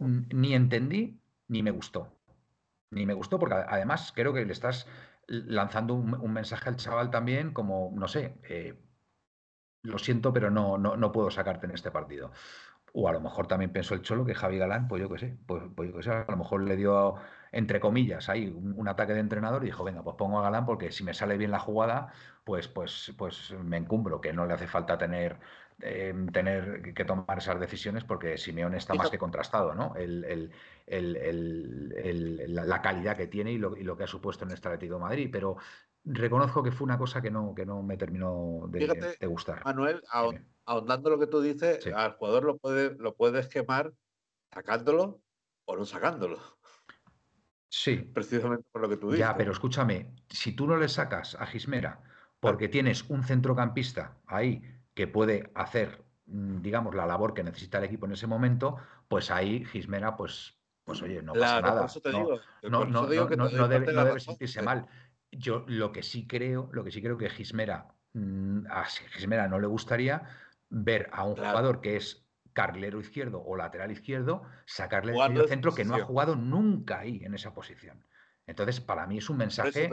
ni entendí ni me gustó. Ni me gustó porque además creo que le estás lanzando un, mensaje al chaval también como, no sé, eh, lo siento, pero no, no, no, puedo sacarte en este partido. O a lo mejor también pensó el Cholo que Javi Galán, pues yo qué sé, pues, pues yo qué sé, a lo mejor le dio, entre comillas, ahí un, ataque de entrenador y dijo, venga, pues pongo a Galán porque si me sale bien la jugada, pues, pues, pues me encumbro, que no le hace falta tener, em, tener que tomar esas decisiones porque Simeone está más que contrastado, ¿no? El, la calidad que tiene y lo, y lo, que ha supuesto en este Atlético de Madrid, pero reconozco que fue una cosa que no, que no me terminó de, gustar. Manuel, ahondando lo que tú dices, al jugador lo, puede, lo puedes quemar sacándolo o no sacándolo. Sí. Precisamente por lo que tú dices. Ya, pero escúchame, si tú no le sacas a Gismera porque tienes un centrocampista ahí que puede hacer, mm, digamos, la labor que necesita el equipo en ese momento, pues ahí Gismera, pues, pues oye, no pasa nada. no, no, no, debe, sentirse mal. Yo lo que sí creo, lo que sí creo que Gismera, mm, a Gismera no le gustaría ver a un jugador que es carrilero izquierdo o lateral izquierdo, sacarle el centro que no ha jugado nunca ahí en esa posición. Entonces, para mí es un mensaje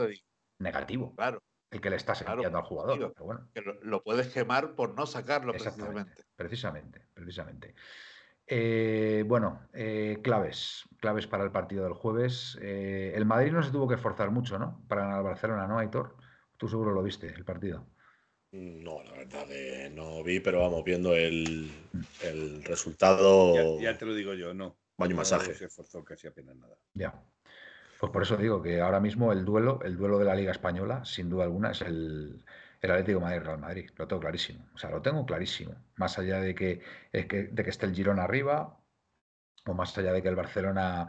negativo. Claro. El que le estás enviando al jugador. Que lo, puedes quemar por no sacarlo precisamente. Precisamente, precisamente. Eh, bueno, eh, claves, claves para el partido del jueves. Eh, el Madrid no se tuvo que esforzar mucho, ¿no? Para ganar al Barcelona, ¿no, Aitor? Tú seguro lo viste, el partido. No, la verdad que no vi, pero vamos, viendo el, resultado. Ya, te lo digo yo, no. Baño masaje. se esforzó casi apenas nada. Ya. Pues por eso digo que ahora mismo el duelo, el duelo de la Liga Española, sin duda alguna, es el, el Atlético Madrid-Real Madrid. Lo tengo clarísimo. O sea, lo tengo clarísimo. Más allá de que, de que esté el Girón arriba, o más allá de que el Barcelona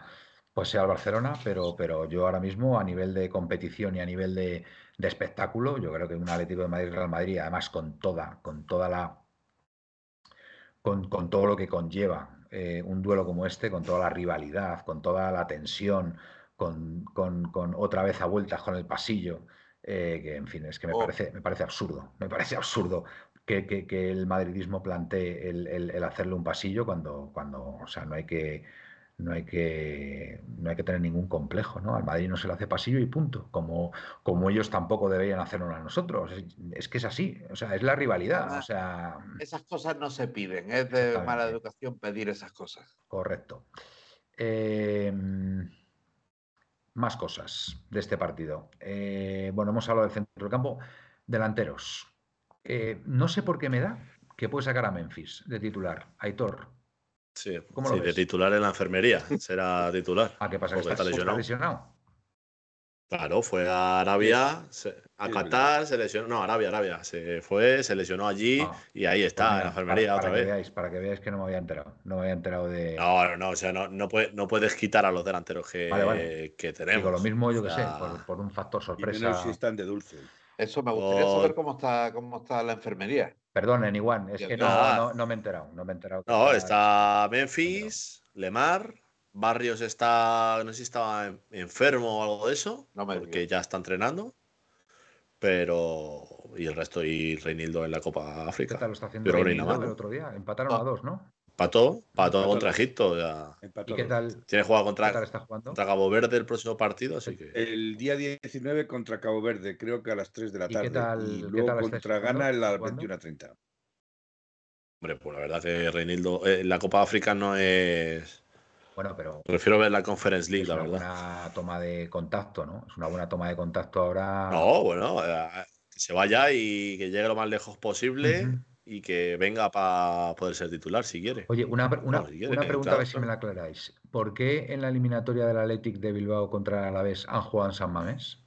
pues sea el Barcelona, pero, pero yo ahora mismo a nivel de competición y a nivel de, de espectáculo. Yo creo que un Atlético de Madrid Real Madrid, además con toda, con toda la con, todo lo que conlleva eh, un duelo como este, con toda la rivalidad, con toda la tensión, con, otra vez a vueltas con el pasillo, eh, que en fin, es que me, oh. parece, me parece absurdo, me parece absurdo que, el madridismo plantee el, hacerle un pasillo cuando, cuando o sea, no hay que no hay que, no hay que tener ningún complejo, ¿no? Al Madrid no se le hace pasillo y punto. Como, como ellos tampoco deberían hacerlo a nosotros. Es, que es así, o sea, es la rivalidad. O sea, esas cosas no se piden, es de mala educación pedir esas cosas. Correcto. Em, más cosas de este partido. Eh, bueno, hemos hablado del centro del campo. Delanteros. Eh, no sé por qué me da que puede sacar a Memphis de titular. Aitor, Sí, de titular en la enfermería, será titular. ¿A qué pasa? ¿Que está, lesionado? Claro, fue a Arabia, a Qatar, se lesionó, no, Arabia, Arabia, se fue, se lesionó allí ah, y ahí está, en la enfermería otra vez. Veáis, para que veáis que no me había enterado, no me había enterado de... No, no, no, o sea, no, no, no puedes quitar a los delanteros que, que tenemos. Digo, lo mismo, yo que sé, por, un factor sorpresa. Y si están de dulce. Eso me gustaría saber cómo está, cómo está la enfermería. Perdonen, Iguan, es que no, no, me he enterado. No, me he enterado no está Memphis, Lemar, Barrios está, no sé si estaba enfermo o algo de eso, no porque ya está entrenando. Pero. Y el resto, y Reinildo en la Copa África. ¿Qué tal lo está haciendo Reinildo el otro día? Empataron a dos, ¿no? Pató, pató contra Egipto. Ya. ¿Y qué tal? Tiene jugado contra, contra Cabo Verde el próximo partido, así que. El día 19 contra Cabo Verde, creo que a las 3 de la tarde. ¿Y, luego contra Ghana en las 21.30. Hombre, pues la verdad que Reinildo. Eh, la Copa África no es. Bueno, pero. Prefiero ver la Conference League, la verdad. Es una buena toma de contacto, ¿no? Es una buena toma de contacto ahora. No, bueno, eh, que se vaya y que llegue lo más lejos posible y que venga para poder ser titular si quiere. Oye, una, una, pregunta a ver si me la aclaráis. ¿Por qué en la eliminatoria del Athletic de Bilbao contra el Alavés han jugado en San Mamés?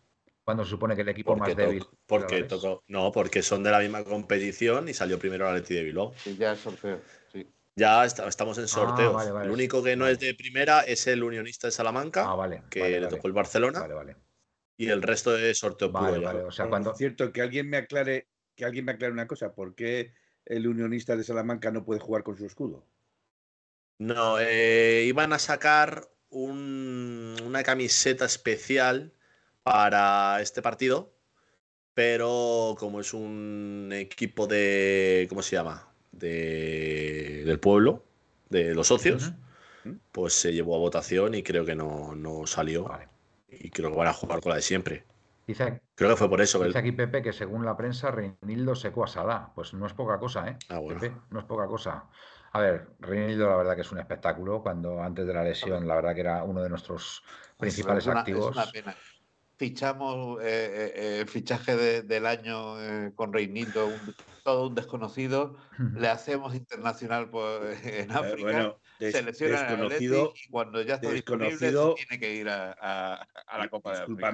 Cuando se supone que el equipo más débil. Porque tocó, no, porque son de la misma competición y salió primero el Athletic de Bilbao. Sí, ya es sorteo. Ya estamos en ah, sorteo. el único que no es de primera es el Unionista de Salamanca, ah, que le tocó el Barcelona. Y el resto es sorteo puro. O sea, cuando... Es cierto que alguien me aclare, que alguien me aclare una cosa, ¿por qué el unionista de Salamanca no puede jugar con su escudo? No, eh, iban a sacar una camiseta especial para este partido, pero como es un equipo de, ¿cómo se llama? De, del pueblo, de los socios, pues se llevó a votación y creo que no, salió. Y creo que van a jugar con la de siempre. Creo que fue por eso. Dice aquí Pepe que según la prensa Reinildo secó a. Pues no es poca cosa, ¿eh? Ah, Pepe, no es poca cosa. A ver, Reinildo la verdad que es un espectáculo. Cuando antes de la lesión, la verdad que era uno de nuestros principales activos. Es una pena. Fichamos eh, eh, el fichaje del año eh, con Reinildo, todo un desconocido. Le hacemos internacional pues, en África. Bueno, selecciona desconocido, y cuando ya está disponible tiene que ir a, la Copa de África.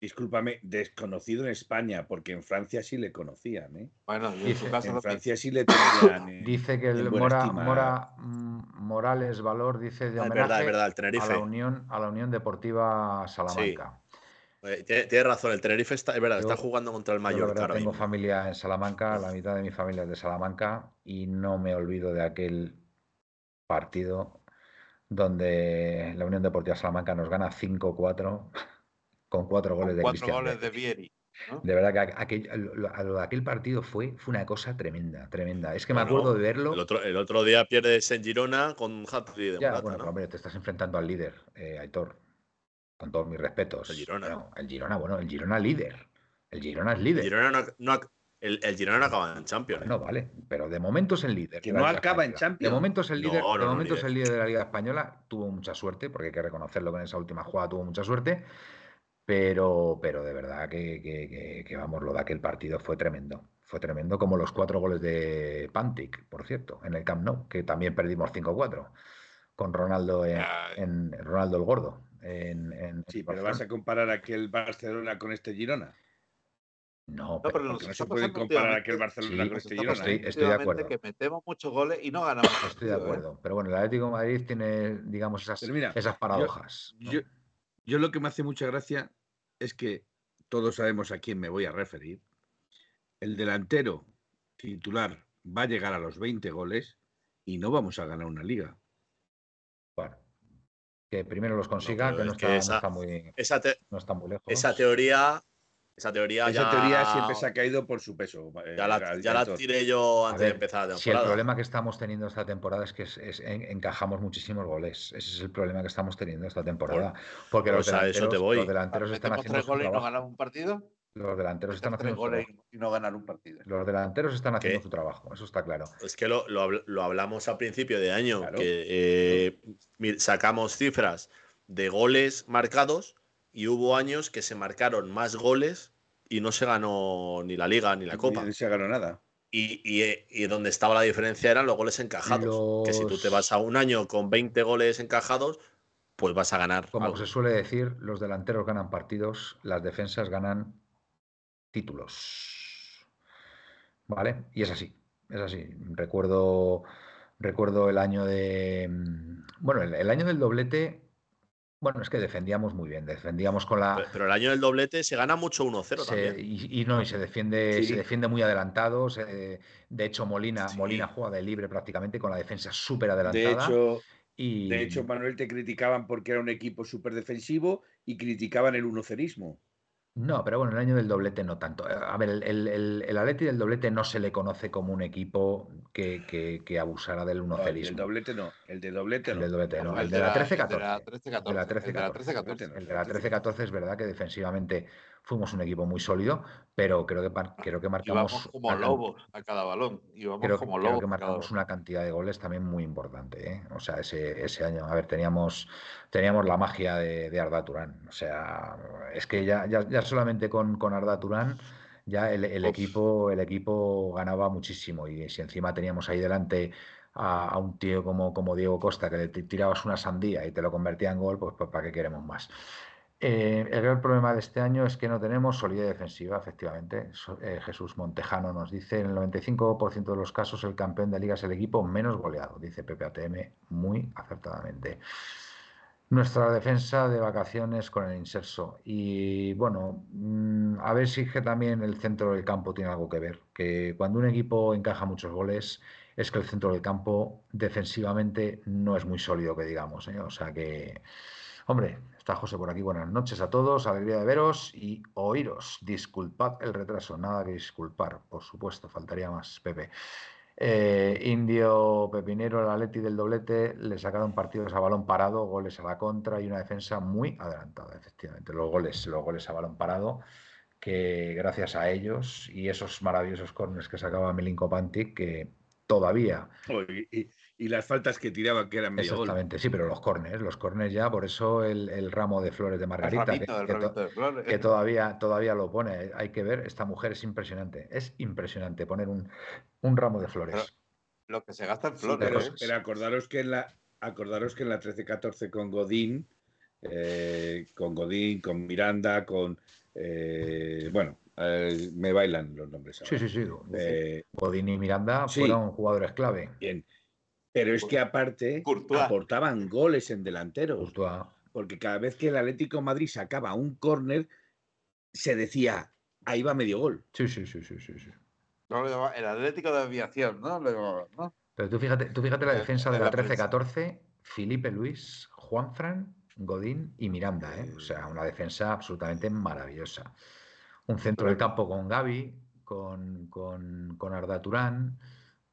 Discúlpame, desconocido en España, porque en Francia sí le conocían, ¿eh? Bueno, en, Francia sí le tenían. dice que el Mora, mm, Morales Valor dice de homenaje verdad, a la Unión a la Unión Deportiva Salamanca. Sí. Tienes razón, el Tenerife está, es verdad, está jugando contra el Mallorca. Yo tengo familia en Salamanca, la mitad de mi familia es de Salamanca y no me olvido de aquel partido donde la Unión Deportiva Salamanca nos gana 5-4 con cuatro goles de cuatro goles de Vieri. De verdad que aquel, lo, de aquel partido fue, fue una cosa tremenda, tremenda. Es que me acuerdo de verlo. El otro, el otro día pierdes en Girona con un hat de ya, bueno, hombre, te estás enfrentando al líder, eh, Aitor. Con todos mis respetos. El Girona. el Girona, bueno, el Girona líder. El Girona es líder. El Girona no, el, el, Girona no acaba en Champions. No, vale, pero de momento es el líder. Que no acaba en Champions. De momento es el líder, de momento es el líder de la Liga Española. Tuvo mucha suerte, porque hay que reconocerlo que en esa última jugada tuvo mucha suerte. Pero, pero de verdad que, vamos, lo de aquel partido fue tremendo. Fue tremendo, como los cuatro goles de Pantic, por cierto, en el Camp Nou, que también perdimos 5-4 con Ronaldo en, Ronaldo el Gordo. En, sí, pero vas a comparar aquel Barcelona con este Girona. No, pero, no se puede comparar aquel Barcelona con este Girona. Estoy, estoy, de acuerdo. Que metemos muchos goles y no ganamos. Estoy de ¿eh? acuerdo. Pero bueno, el Atlético de Madrid tiene, digamos, esas, esas paradojas. yo, lo que me hace mucha gracia es que todos sabemos a quién me voy a referir. El delantero titular va a llegar a los 20 goles y no vamos a ganar una liga. Que primero los consiga, que, no, está, muy, esa no está muy lejos. Esa teoría, esa teoría Esa ya, teoría siempre se ha caído por su peso. eh, ya la, ya la tiré yo A antes ver, de empezar la Si el temporada. problema que estamos teniendo esta temporada es que es- es- en- encajamos muchísimos goles. Ese es el problema que estamos teniendo esta temporada. Porque los pues eso te delanteros, voy. los delanteros están haciendo goles y no ganamos un partido. Los delanteros están haciendo su goles trabajo. y no ganar un partido. Los delanteros están haciendo ¿Qué? su trabajo, eso está claro. Es que lo, lo habl- lo hablamos a principio de año, Claro. que eh, sacamos cifras de goles marcados y hubo años que se marcaron más goles y no se ganó ni la liga ni la copa. No se ganó nada. Y, y, eh, y donde estaba la diferencia eran los goles encajados. Que si tú te vas a un año con 20 goles encajados, pues vas a ganar. Como algo. se suele decir, los delanteros ganan partidos, las defensas ganan títulos. ¿Vale? Y es así, es así. Recuerdo, recuerdo el año de. mm, Bueno, el, el año del doblete. Bueno, es que defendíamos muy bien, defendíamos con la. Pero, pero el año del doblete se gana mucho 1-0 Se- también. y, y no, y se defiende, Sí. se defiende muy adelantado. se- de hecho, Molina, Sí. Molina juega de libre prácticamente con la defensa súper De adelantada. hecho, y, de hecho, Manuel te criticaban porque era un equipo súper defensivo y criticaban el unocerismo. No, pero bueno, el año del doblete no tanto. Eh, A ver, el, el, el, el Atleti del doblete no se le conoce como un equipo que, que, que abusara del No, el unocerismo. del doblete no. El del doblete El no. del doblete no, el de la 13-14. De la El de la 13-14. El de la 13-14. 13-14. El de la 13-14 es verdad que defensivamente fuimos un equipo muy sólido, pero creo que, creo que marcamos. Íbamos como lobos a cada balón. Íbamos Creo, como creo lobos que a cada marcamos una cantidad de goles también muy importante. ¿eh? O sea, ese, ese año, a ver, teníamos, teníamos la magia de, de Arda Turán. O sea, es que ya, ya, ya solamente con, con Arda Turán ya el, el equipo, el equipo ganaba muchísimo. Y si encima teníamos ahí delante a, a un tío como, como Diego Costa, que le ti- tirabas una sandía y te lo convertía en gol, pues, pues ¿para qué queremos más? Eh, el gran problema de este año es que no tenemos solidez defensiva, efectivamente. Eh, Jesús Montejano nos dice, en el 95% de los casos el campeón de liga es el equipo menos goleado, dice Pepe ATM muy acertadamente. Nuestra defensa de vacaciones con el inserso. Y bueno, mm, a ver si que también el centro del campo tiene algo que ver. Que cuando un equipo encaja muchos goles, es que el centro del campo defensivamente no es muy sólido, que digamos. ¿eh? O sea que, hombre, José por aquí. Buenas noches a todos, alegría de veros y oíros. Disculpad el retraso, nada que disculpar, por supuesto, faltaría más, Pepe. Eh, Indio Pepinero, el Atleti del doblete, le sacaron partidos a balón parado, goles a la contra y una defensa muy adelantada, efectivamente. Los goles, los goles a balón parado, que gracias a ellos y esos maravillosos corners que sacaba Milinko Pantic, que todavía Oh, Y, y- y las faltas que tiraban que eran medio gol. Exactamente, sí, pero los corners, los corners ya, por eso el, el ramo de flores de El Margarita, que, ramito, el que to- ramito de flores. que todavía, todavía lo pone. Hay que ver, esta mujer es impresionante, es impresionante poner un, un ramo de flores. Lo que se gasta en Sí, flores. pero, Flores. ¿eh? pero acordaros que en la acordaros que en la 13-14 con Godín, eh, con Godín, con Miranda, con eh, bueno, eh, me bailan los nombres. Sí, ahora. sí, sí. Eh, Godín y Miranda sí. fueron jugadores clave. bien. Pero es que aparte Courtois. aportaban goles en delanteros, Courtois, porque cada vez que el Atlético de Madrid sacaba un córner, se decía, ahí va medio gol. Sí, sí, sí, sí, sí, sí. No, el Atlético de Aviación, ¿no? Lo llamaban, ¿no? Pero tú fíjate, tú fíjate la Eh, defensa de la la prensa. 13-14, Felipe Luis, Juanfran, Godín y Miranda, ¿eh? O sea, una defensa absolutamente maravillosa. Un centro del campo con Gaby, con, con, con Arda Turán,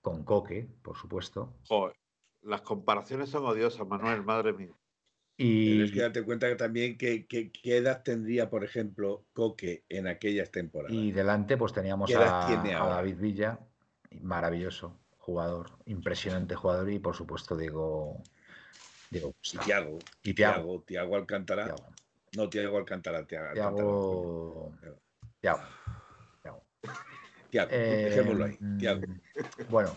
con Coque, por supuesto. Joder, las comparaciones son odiosas, Manuel, madre mía. Y, es que date cuenta que también que, que- qué edad tendría, por ejemplo, Coque en aquellas temporadas. y delante pues teníamos ¿Qué edad a, a? David Villa, maravilloso jugador, impresionante jugador y por supuesto Diego, Diego Y. Tiago, Y. Tiago, Tiago Alcántara. Thiago. No, Tiago Alcántara, Tiago. Thiago. Tiago, Eh, dejémoslo ahí. mm, Tiago. Bueno,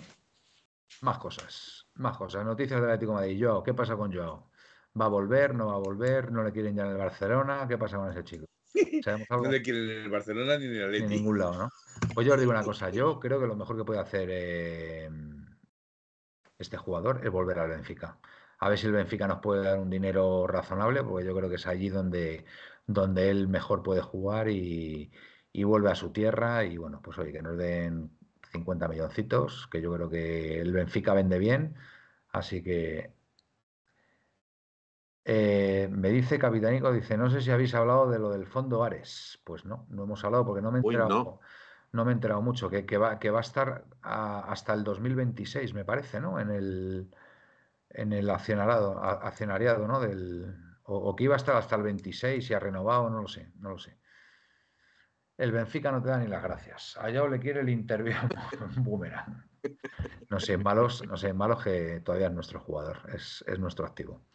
más cosas, más cosas. Noticias del Atlético de Madrid. Joao, ¿qué pasa con Joao? ¿Va a volver? ¿No va a volver? ¿No le quieren ya en el Barcelona? ¿Qué pasa con ese chico? No le quieren en el Barcelona ni en el Ni en ningún lado, ¿no? Pues yo os digo una cosa, yo creo que lo mejor que puede hacer eh, este jugador es volver al Benfica. A ver si el Benfica nos puede dar un dinero razonable, porque yo creo que es allí donde, donde él mejor puede jugar y, y vuelve a su tierra. Y bueno, pues oye, que nos den 50 milloncitos, que yo creo que el Benfica vende bien. Así que Eh, me dice Capitanico, dice, no sé si habéis hablado de lo del fondo Ares. Pues no, no hemos hablado porque no me he Uy, enterado, no. no me he enterado mucho, que, que va, que va a estar a- hasta el 2026, me parece, ¿no? En el, en el accionariado, accionariado, ¿no? Del, o, o que iba a estar hasta el 26 y ha renovado, no lo sé, no lo sé. El Benfica no te da ni las gracias. Allá le quiere el interview boomerang. No sé, malos, no sé, malos que todavía es nuestro jugador, es, es nuestro activo.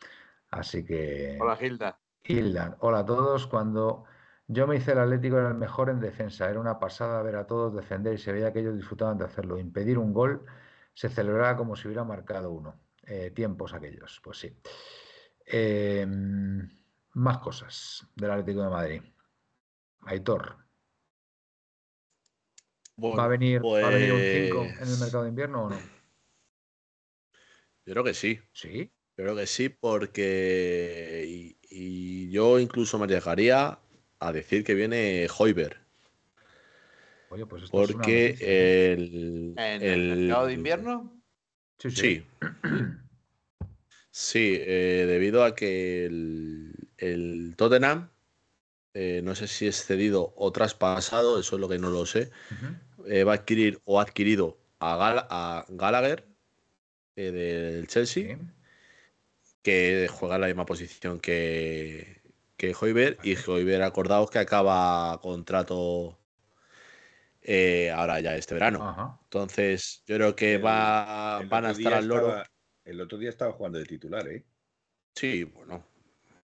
Así que. Hola, Gilda. Hilda, hola a todos. Cuando yo me hice el Atlético era el mejor en defensa. Era una pasada ver a todos defender y se veía que ellos disfrutaban de hacerlo. Impedir un gol se celebraba como si hubiera marcado uno. Eh, tiempos aquellos, pues sí. Eh, más cosas del Atlético de Madrid. Aitor, Bueno, ¿va a venir, ¿va a venir un 5 en el pues, mercado de invierno o no? Yo creo que sí. Sí. Yo creo que sí, porque. Y, y yo incluso me arriesgaría a decir que viene Hoiber. Oye, pues esto es una Porque ¿eh? el. ¿En el, el- mercado de invierno? Sí, sí. Eh, debido a que el, el Tottenham, eh, no sé si es cedido o traspasado, eso es lo que no lo sé, eh, va a adquirir o ha adquirido a, Gal- a Gallagher del Chelsea, Sí. que juega en la misma posición que, que Hoiber, y Hoiber, acordaos que acaba contrato eh, ahora ya este verano. Ajá. Entonces, yo creo que va, El van a estar al loro. estaba- el otro día estaba jugando de titular, ¿eh? Sí, bueno.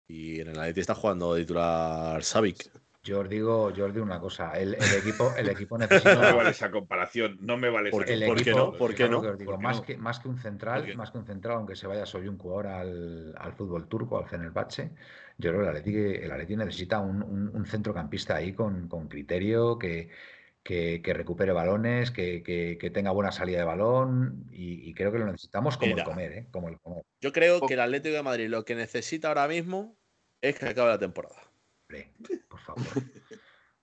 Y en el Atleti está jugando de titular Savic. Yo os digo, yo os digo una cosa, el, el equipo, el equipo No me necesita. vale esa comparación, no me vale ¿Por esa ¿Por qué no? ¿Por qué no? digo, ¿Por qué más, no? que, más que un ¿Por central, más que un central, aunque se vaya Soyuncu ahora al, al fútbol turco, al Fenerbahce, yo creo que el Atleti, el Atleti necesita un, un- un centrocampista ahí con, con criterio, que, que, que recupere balones, que, que- que tenga buena salida de balón, y, y creo que lo necesitamos como Mira. el comer, ¿eh? Como el comer. Yo creo que el Atlético de Madrid lo que necesita ahora mismo es que acabe la temporada. Hombre, por favor,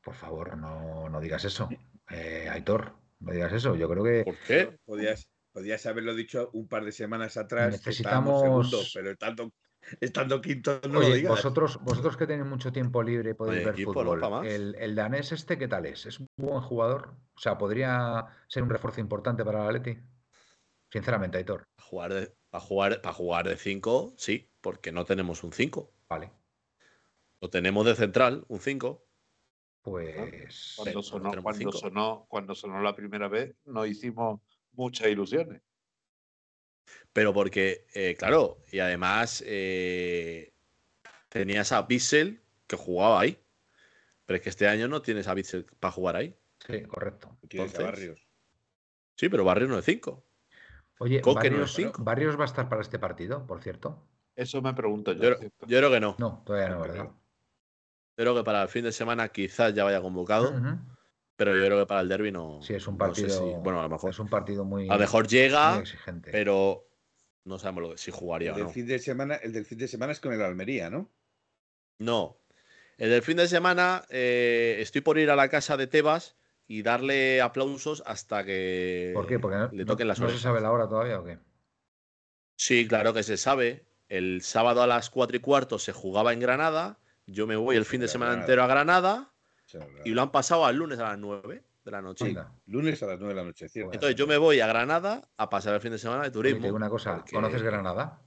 por favor, no, no digas eso. Eh, Aitor, no digas eso. Yo creo que ¿Por qué? Podías, podías haberlo dicho un par de semanas atrás. Necesitamos- segundos, pero estando, estando quinto no lo digas. vosotros, vosotros que tenéis mucho tiempo libre y podéis Oye, ver equipo, ¿no? fútbol, el, el danés este, ¿qué tal es? ¿Es un buen jugador? O sea, ¿podría ser un refuerzo importante para el Atleti? Sinceramente, Aitor. Para jugar de, para jugar, para jugar de 5, sí, porque no tenemos un 5. Vale, Lo tenemos de central, un 5. pues... Cuando no sonó, cuando, cinco. sonó, cuando sonó la primera vez, nos hicimos muchas ilusiones. Pero porque, eh, claro, y además eh, tenías a Bissell que jugaba ahí. Pero es que este año no tienes a Bissell para jugar ahí. Sí, correcto. Tienes a entonces- Barrios. Sí, pero Barrio no es 5. Oye, Coque no Barrios, es cinco. Barrios va a estar para este partido, por cierto. Eso me pregunto yo. Yo, creo- ¿cierto? yo creo que no. No, todavía no, Creo que ¿verdad? no. Yo creo que para el fin de semana quizás ya vaya convocado, Ujú. Pero yo creo que para el derby no. Sí, es un no sé partido. si- bueno, a lo mejor. Es un partido muy, A lo mejor llega, exigente. pero no sabemos lo que- si El jugaría o del, no. fin de semana, el del fin de semana es con el Almería, ¿no? No. El del fin de semana eh, estoy por ir a la casa de Tebas y darle aplausos hasta que ¿Por qué? Porque no, le no- toquen las no se sabe la hora todavía o qué. Sí, claro que se sabe. El sábado a las 4 y cuarto se jugaba en Granada. Yo me voy el fin de semana entero a Granada O y lo han pasado al lunes a las 9 de la noche. Anda. Lunes a las 9 de la noche, ¿cierto? Entonces yo me voy a Granada a pasar el fin de semana de Oye, turismo. te digo una cosa, porque- ¿conoces Granada?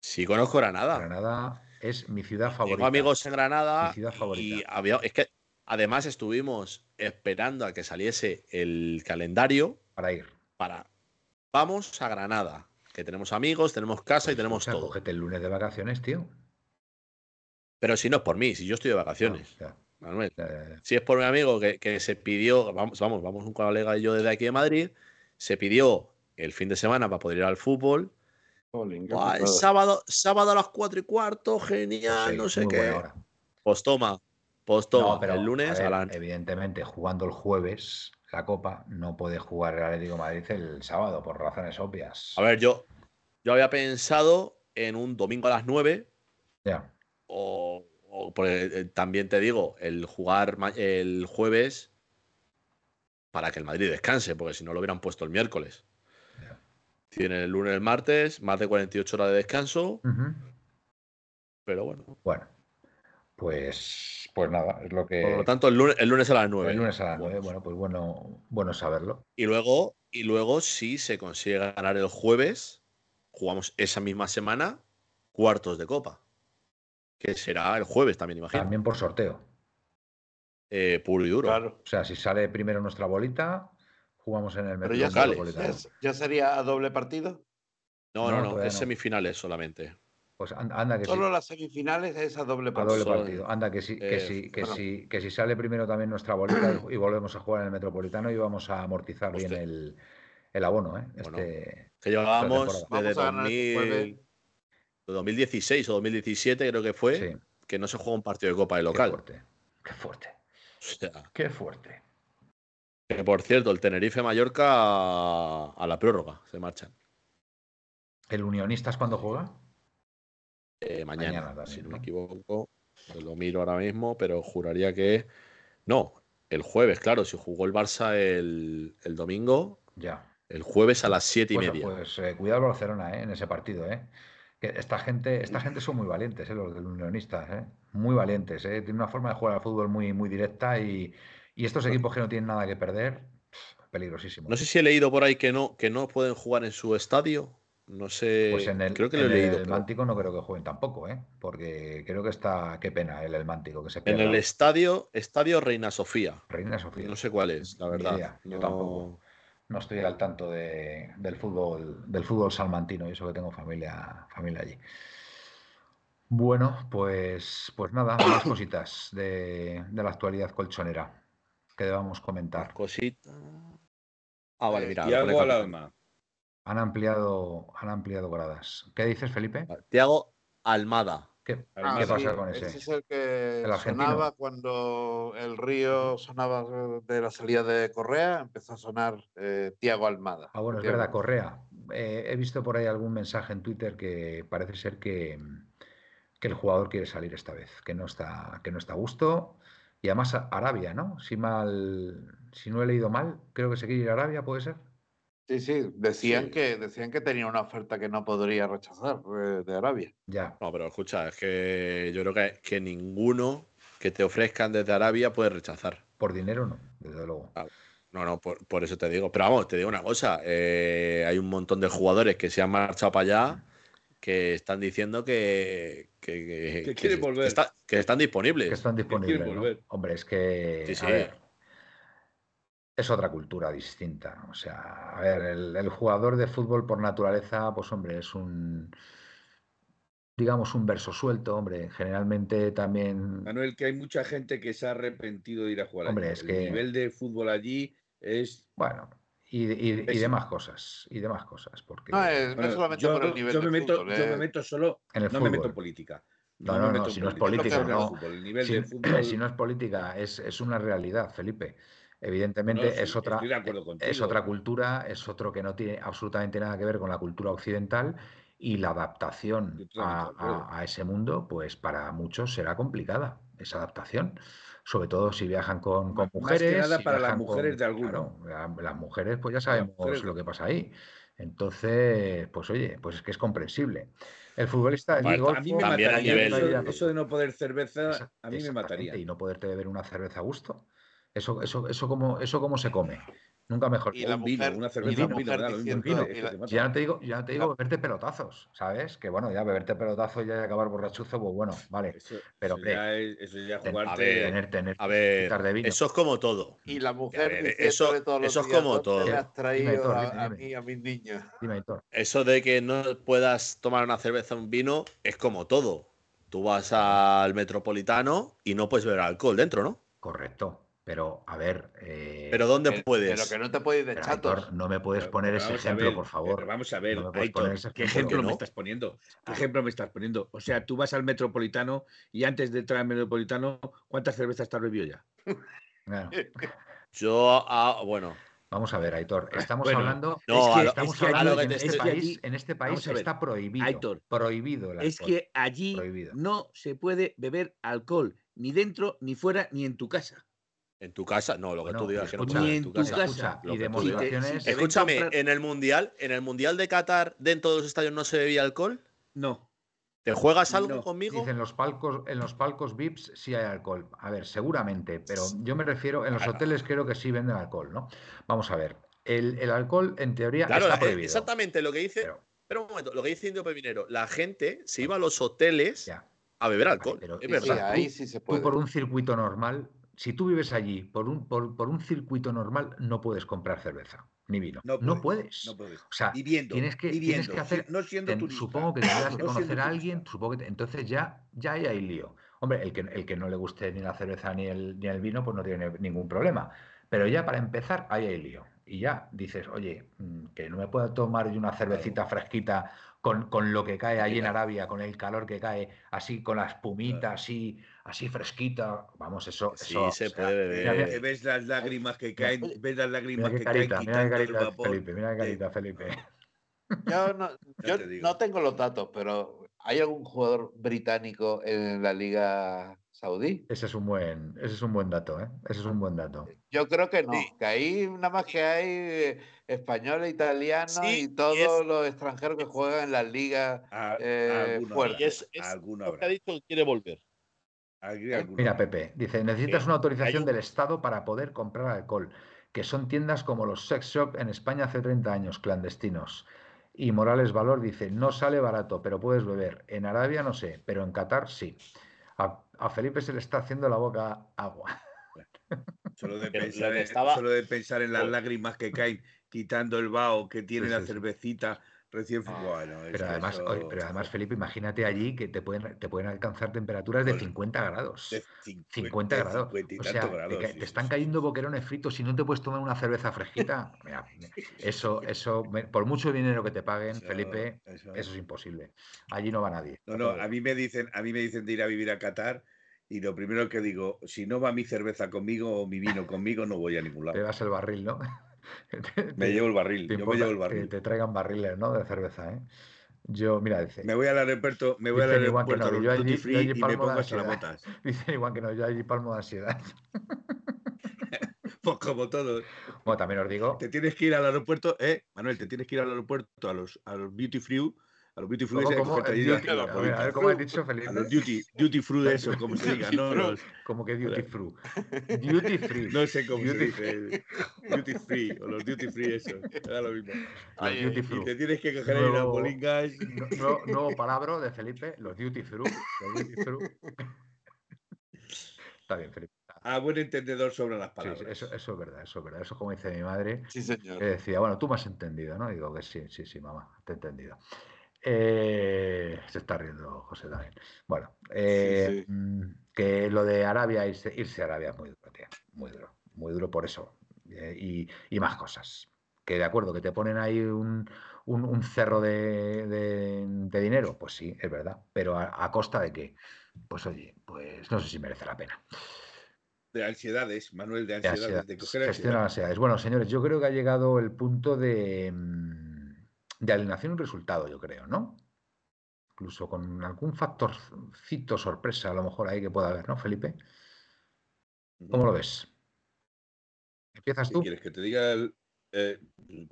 Sí, conozco Granada. Granada es mi ciudad favorita. Tengo amigos en Granada Mi ciudad favorita. y había, es que además estuvimos esperando a que saliese el calendario Para ir. para vamos a Granada, que tenemos amigos, tenemos casa y tenemos O sea, todo. cógete el lunes de vacaciones, tío. Pero si no es por mí, si yo estoy de vacaciones, Ah, Manuel. ya. Si es por mi amigo que, que se pidió, vamos, vamos, vamos un colega y yo desde aquí de Madrid, se pidió el fin de semana para poder ir al fútbol. Jolín, qué Buah, el sábado, sábado a las 4 y cuarto, genial, sí, no sé qué. Pues toma, pues toma, No, pero, el lunes a a, ver, la- evidentemente, jugando el jueves la Copa, no puede jugar el Atlético de Madrid el sábado, por razones obvias. A ver, yo, yo había pensado en un domingo a las 9 Ya. o, eh, también te digo, el jugar el jueves para que el Madrid descanse, porque si no lo hubieran puesto el miércoles. Ya. Tienen el lunes, el martes, más de 48 horas de descanso. Pero bueno. Bueno, pues, pues nada, es lo que. Por lo tanto, el lunes, el lunes a las 9. El lunes a las 9, bueno, pues bueno, bueno saberlo. Y luego, y luego, si se consigue ganar el jueves, jugamos esa misma semana cuartos de copa. Que será el jueves también, imagino. También por sorteo. Eh, puro y duro. Claro. O sea, si sale primero nuestra bolita, jugamos en el Pero ya. Metropolitano. ya- ya sería a doble partido. No, No, no, es no. semifinales solamente. Pues an- anda que sí. Solo las semifinales es a doble A partido. doble Solo- partido. Anda, que sí, que eh, sí, que bueno. sí, que si sale primero también nuestra bolita y, volvemos a jugar en el Metropolitano y vamos a amortizar bien el, el abono, ¿eh? Bueno. Este, Que llevábamos desde Vamos a ganar este 2000 jueves. 2016 o 2017, creo que fue, sí, que no se juega un partido de copa de qué local. fuerte. Qué fuerte. O sea, Qué fuerte. que por cierto, el Tenerife-Mallorca a, a la prórroga se marchan. ¿El Unionistas cuándo juega? Eh, mañana, Mañana también, si no, ¿no? me equivoco. Lo miro ahora mismo, pero juraría que. No, el jueves, claro. Si jugó el Barça el, el domingo, Ya. el jueves a las siete y Pues, media. pues, eh, cuidado el Barcelona, ¿eh? En ese partido, ¿eh? Que esta gente, esta gente son muy valientes, ¿eh? Los del Unionistas, ¿eh? Muy valientes, ¿eh? Tienen una forma de jugar al fútbol muy, muy directa y, y estos equipos que no tienen nada que perder, pf, peligrosísimos. No sé si he leído por ahí que no, que no pueden jugar en su estadio. No sé. Pues en el, creo que lo he en leído. el pero Mántico no creo que jueguen tampoco, ¿eh? Porque creo que está, qué pena el, el Mántico, que se En pierda. el estadio, estadio Reina Sofía. Reina Sofía. No sé cuál es, la verdad. yo No- tampoco. No estoy al tanto de- del fútbol, del fútbol salmantino, y eso que tengo familia, familia allí. Bueno, pues, pues nada, más cositas de, de la actualidad colchonera que debamos comentar. Cosita. Ah, vale, Eh, mira. Al alma. Han ampliado, han ampliado gradas. ¿Qué dices, Felipe? Tiago Almada. ¿Qué, Ah, qué sí, pasa con ese? Ese es el que sonaba cuando el río sonaba de la salida de Correa, empezó a sonar eh, Tiago Almada. Ah, bueno, es Tiago. verdad, Correa. Eh, he visto por ahí algún mensaje en Twitter que parece ser que, que el jugador quiere salir esta vez, que no está, que no está a gusto. Y además Arabia, ¿no? Si mal, si no he leído mal, creo que se quiere ir a Arabia, ¿puede ser? Sí, sí, decían, Sí. Que, decían que tenía una oferta que no podría rechazar eh, de Arabia. Ya. No, pero escucha, es que yo creo que, que ninguno que te ofrezcan desde Arabia puede rechazar. Por dinero no, desde luego. No, no, por, por eso te digo. Pero vamos, te digo una cosa. eh, hay un montón de jugadores que se han marchado para allá que están diciendo que, que, Que quieren volver. está- que están disponibles. Que están disponibles. Hombre, es que Sí, a sí. ver, es otra cultura distinta. O sea, a ver, el, el jugador de fútbol por naturaleza, pues hombre, es un, digamos, un verso suelto, hombre. Generalmente también Manuel, que hay mucha gente que se ha arrepentido de ir a jugar Hombre, allí. es El que- nivel de fútbol allí es. Bueno, y, y- demás cosas, y demás cosas, porque No, es, no solamente yo, por el nivel yo de me meto, fútbol, yo eh. me meto solo. en el no me meto en fútbol. política. No, me no, meto no, en si no es política, no. fútbol. El nivel Si, de fútbol. si no es política, es, es una realidad, Felipe. Evidentemente No, sí, es otra, es otra cultura, es otro que no tiene absolutamente nada que ver con la cultura occidental y la adaptación a, ese mundo, pues para muchos será complicada esa adaptación. Sobre todo si viajan con, con Más que mujeres. si para las con- mujeres de alguno. claro, las mujeres, pues ya sabemos lo que pasa ahí. Entonces, pues oye, pues es que es comprensible. El futbolista Bueno, golfo, A mí me mataría. Eso, eso de no poder cerveza, esa- a mí me mataría. Y no poderte beber una cerveza a gusto. Eso, eso, eso cómo, eso cómo se come. Nunca mejor. Y la un vino, una cerveza, la un vino, diciendo- vino, que la-. Ya no te digo, ya no te digo beberte pelotazos, ¿sabes? Que bueno, ya beberte pelotazos ya y acabar borrachuzo, pues bueno, vale. Eso, Pero, eso ya es, eso ya jugarte. a ver, Tener, tener A ver, copitas de vino. eso es como todo. Y la mujer ver, eso- todos los eso es días, como "¿Dónde todo". me has Dime, traído a, dime, a dime. mí a mis niños? Eso de que no puedas tomar una cerveza un vino es como todo. Tú vas al metropolitano y no puedes beber alcohol dentro, ¿no? Correcto. Pero, a ver. eh, Pero ¿dónde Pero- puedes? Pero que no te puedes de chatos. Héctor, no me puedes Pero- poner ese ejemplo, ver, por pero favor. vamos a ver, No Aitor, poner ese ¿qué ejemplo, me estás poniendo? ¿Qué ejemplo me estás poniendo? O sea, tú vas al Metropolitano y antes de entrar al Metropolitano, ¿cuántas cervezas te has bebido ya? Yo, ah, bueno, Vamos a ver, Aitor. Estamos Bueno, hablando. no, es que estamos es que hablando a lo que que en te este país, en este país está prohibido. Aitor, prohibido el Es que allí Prohibido. no se puede beber alcohol, ni dentro, ni fuera, ni en tu casa. En tu casa, no, lo que Bueno, tú digas que no Ni en tu casa. casa. Escucha, Lo y tú. Si te- Escúchame, comprar- en el mundial, en el mundial de Qatar, dentro de los estadios no se bebía alcohol. No. ¿Te juegas algo No, conmigo? Dicen los palcos, en los palcos VIPs sí hay alcohol. A ver, seguramente, pero yo me refiero, en los Claro. hoteles creo que sí venden alcohol, ¿no? Vamos a ver. El, el alcohol, en teoría, Claro, está eh, prohibido. exactamente lo que dice. Pero, un momento, lo que dice Indio Pepinero. La gente se iba a los hoteles ya. a beber alcohol. pero- es verdad. Sí, ahí sí se Tú puede. por un circuito normal, si tú vives allí por un, por, por un circuito normal, no puedes comprar cerveza ni vino. No, No puedes. No puedes. O sea, Viviendo. tienes que, viviendo, tienes que hacer. no siendo ten- supongo que tendrás que No conocer a alguien, supongo que entonces ya, ya ahí hay lío. Hombre, el que, el que no le guste ni la cerveza ni el, ni el vino, pues no tiene ningún problema. Pero ya para empezar, ahí hay lío. Y ya dices, oye, mm, que no me puedo tomar yo una cervecita fresquita con, con lo que cae ahí en. Arabia, con el calor que cae, así con la espumita, así, así fresquita. Vamos, eso, Sí, eso, se o sea, puede beber. mira, mira, Que ves las lágrimas que caen, ves las Mira lágrimas que carita, caen mira qué carita, vapor. Felipe, mira qué de- carita, Felipe. Yo, no, yo te no tengo los datos, pero ¿hay algún jugador británico en la Liga Saudí? Ese es un buen, ese es un buen dato, ¿eh? Ese es un buen dato. Yo creo que no, Sí. que ahí nada más que hay eh, españoles, italianos Sí, y todos es- los extranjeros que juegan en las ligas. Eh, alguno fuera. es, es alguno lo que ha dicho que quiere volver. Alguno Mira. Pepe, dice, necesitas Eh, una autorización del Estado para poder comprar alcohol, que son tiendas como los sex shop en España hace 30 años, clandestinos. Y Morales Valor dice, no sale barato, pero puedes beber. En Arabia no sé, pero en Qatar sí. A, a Felipe se le está haciendo la boca agua. Solo de, pensar en, estaba- solo de pensar en las lágrimas que caen quitando el vaho que tiene la cervecita recién Ah, bueno, Pero además, eso- pero además, Felipe, imagínate allí que te pueden, te pueden alcanzar temperaturas de Joder. 50 grados. de 50 de grados. 50 y O sea, te, grados, sí, te están cayendo boquerones fritos y no te puedes tomar una cerveza fresquita. Mira, eso, eso, por mucho dinero que te paguen, Eso- Felipe, eso- eso es imposible. Allí no va nadie. No, no, a mí me dicen, a mí me dicen de ir a vivir a Qatar y lo primero que digo, si no va mi cerveza conmigo o mi vino conmigo, no voy a ningún Te lado. llevas el barril, ¿no? Me llevo el barril, yo me llevo el que barril. te traigan barriles, ¿no? De cerveza, ¿eh? Yo, mira, dice, Me voy al aeropuerto, me voy al aeropuerto no, a yo allí- yo allí y me palmo pongo botas. dicen igual que no, yo allí palmo de ansiedad. Pues como todos. Bueno, también os digo, Te tienes que ir al aeropuerto, eh, Manuel, te tienes que ir al aeropuerto a los, a los duty free, a los duty free ¿cómo, ese, a cómo? ver, cómo has dicho, A los Felipe. duty, duty free de eso, como se diga, no, los- Como que duty free. Duty free. no sé cómo se Duty dice. Duty free, o los duty free, eso, da lo mismo. Ay, duty te tienes que coger ahí las bolingas. Nu- Nuevo, nuevo palabra de Felipe, los duty free. Los duty free. Está bien, Felipe. A buen entendedor sobre las palabras. sí, eso, eso es verdad, eso es verdad. Eso como dice mi madre, Sí, señor. que decía, bueno, tú me has entendido, ¿no? Digo que sí, sí, sí, mamá, te he entendido. Eh, se está riendo José también. Bueno, eh, sí. mm, que lo de Arabia, irse, irse a Arabia es muy duro, tío. Muy duro, muy duro por eso. Eh, y, y más cosas. Que de acuerdo, que te ponen ahí un, un- un cerro de, de- de dinero, pues sí, es verdad. Pero a, a costa de qué? Pues oye, pues no sé si merece la pena. De ansiedades, Manuel, de De ansiedades, ansiedad, de coger gestiona ansiedades. Bueno, señores, yo creo que ha llegado el punto de, mm, de alineación y resultado, yo creo, ¿no? Incluso con algún factorcito sorpresa, a lo mejor ahí que pueda haber, ¿no, Felipe? ¿Cómo lo ves? ¿Empiezas ¿Qué tú? quieres que te diga? el- eh,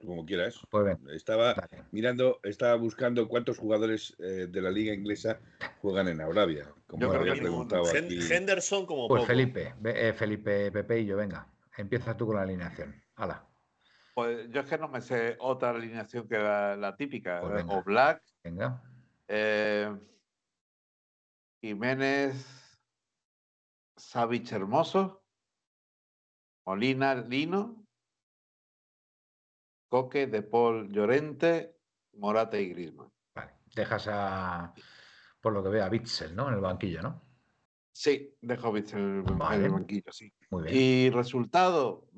como quieras. Pues Estaba dale. mirando, estaba buscando cuántos jugadores eh, de la liga inglesa juegan en Arabia. Como Yo había preguntado Hen- aquí. Henderson como Pues poco. Felipe, eh, Felipe, Pepe y yo, venga, empieza tú con la alineación. Hala, Pues yo es que no me sé otra alineación que la, la típica. Pues eh, venga. o Black, venga. eh, Jiménez, Savich Hermoso, Molina Lino, Coque, De Paul Llorente, Morata y Griezmann. Vale. Dejas a, por lo que veo, a Bitzel, ¿no? En el banquillo, ¿no? Sí, dejo Vitz en el, en el banquillo, sí. Muy bien. Y resultado,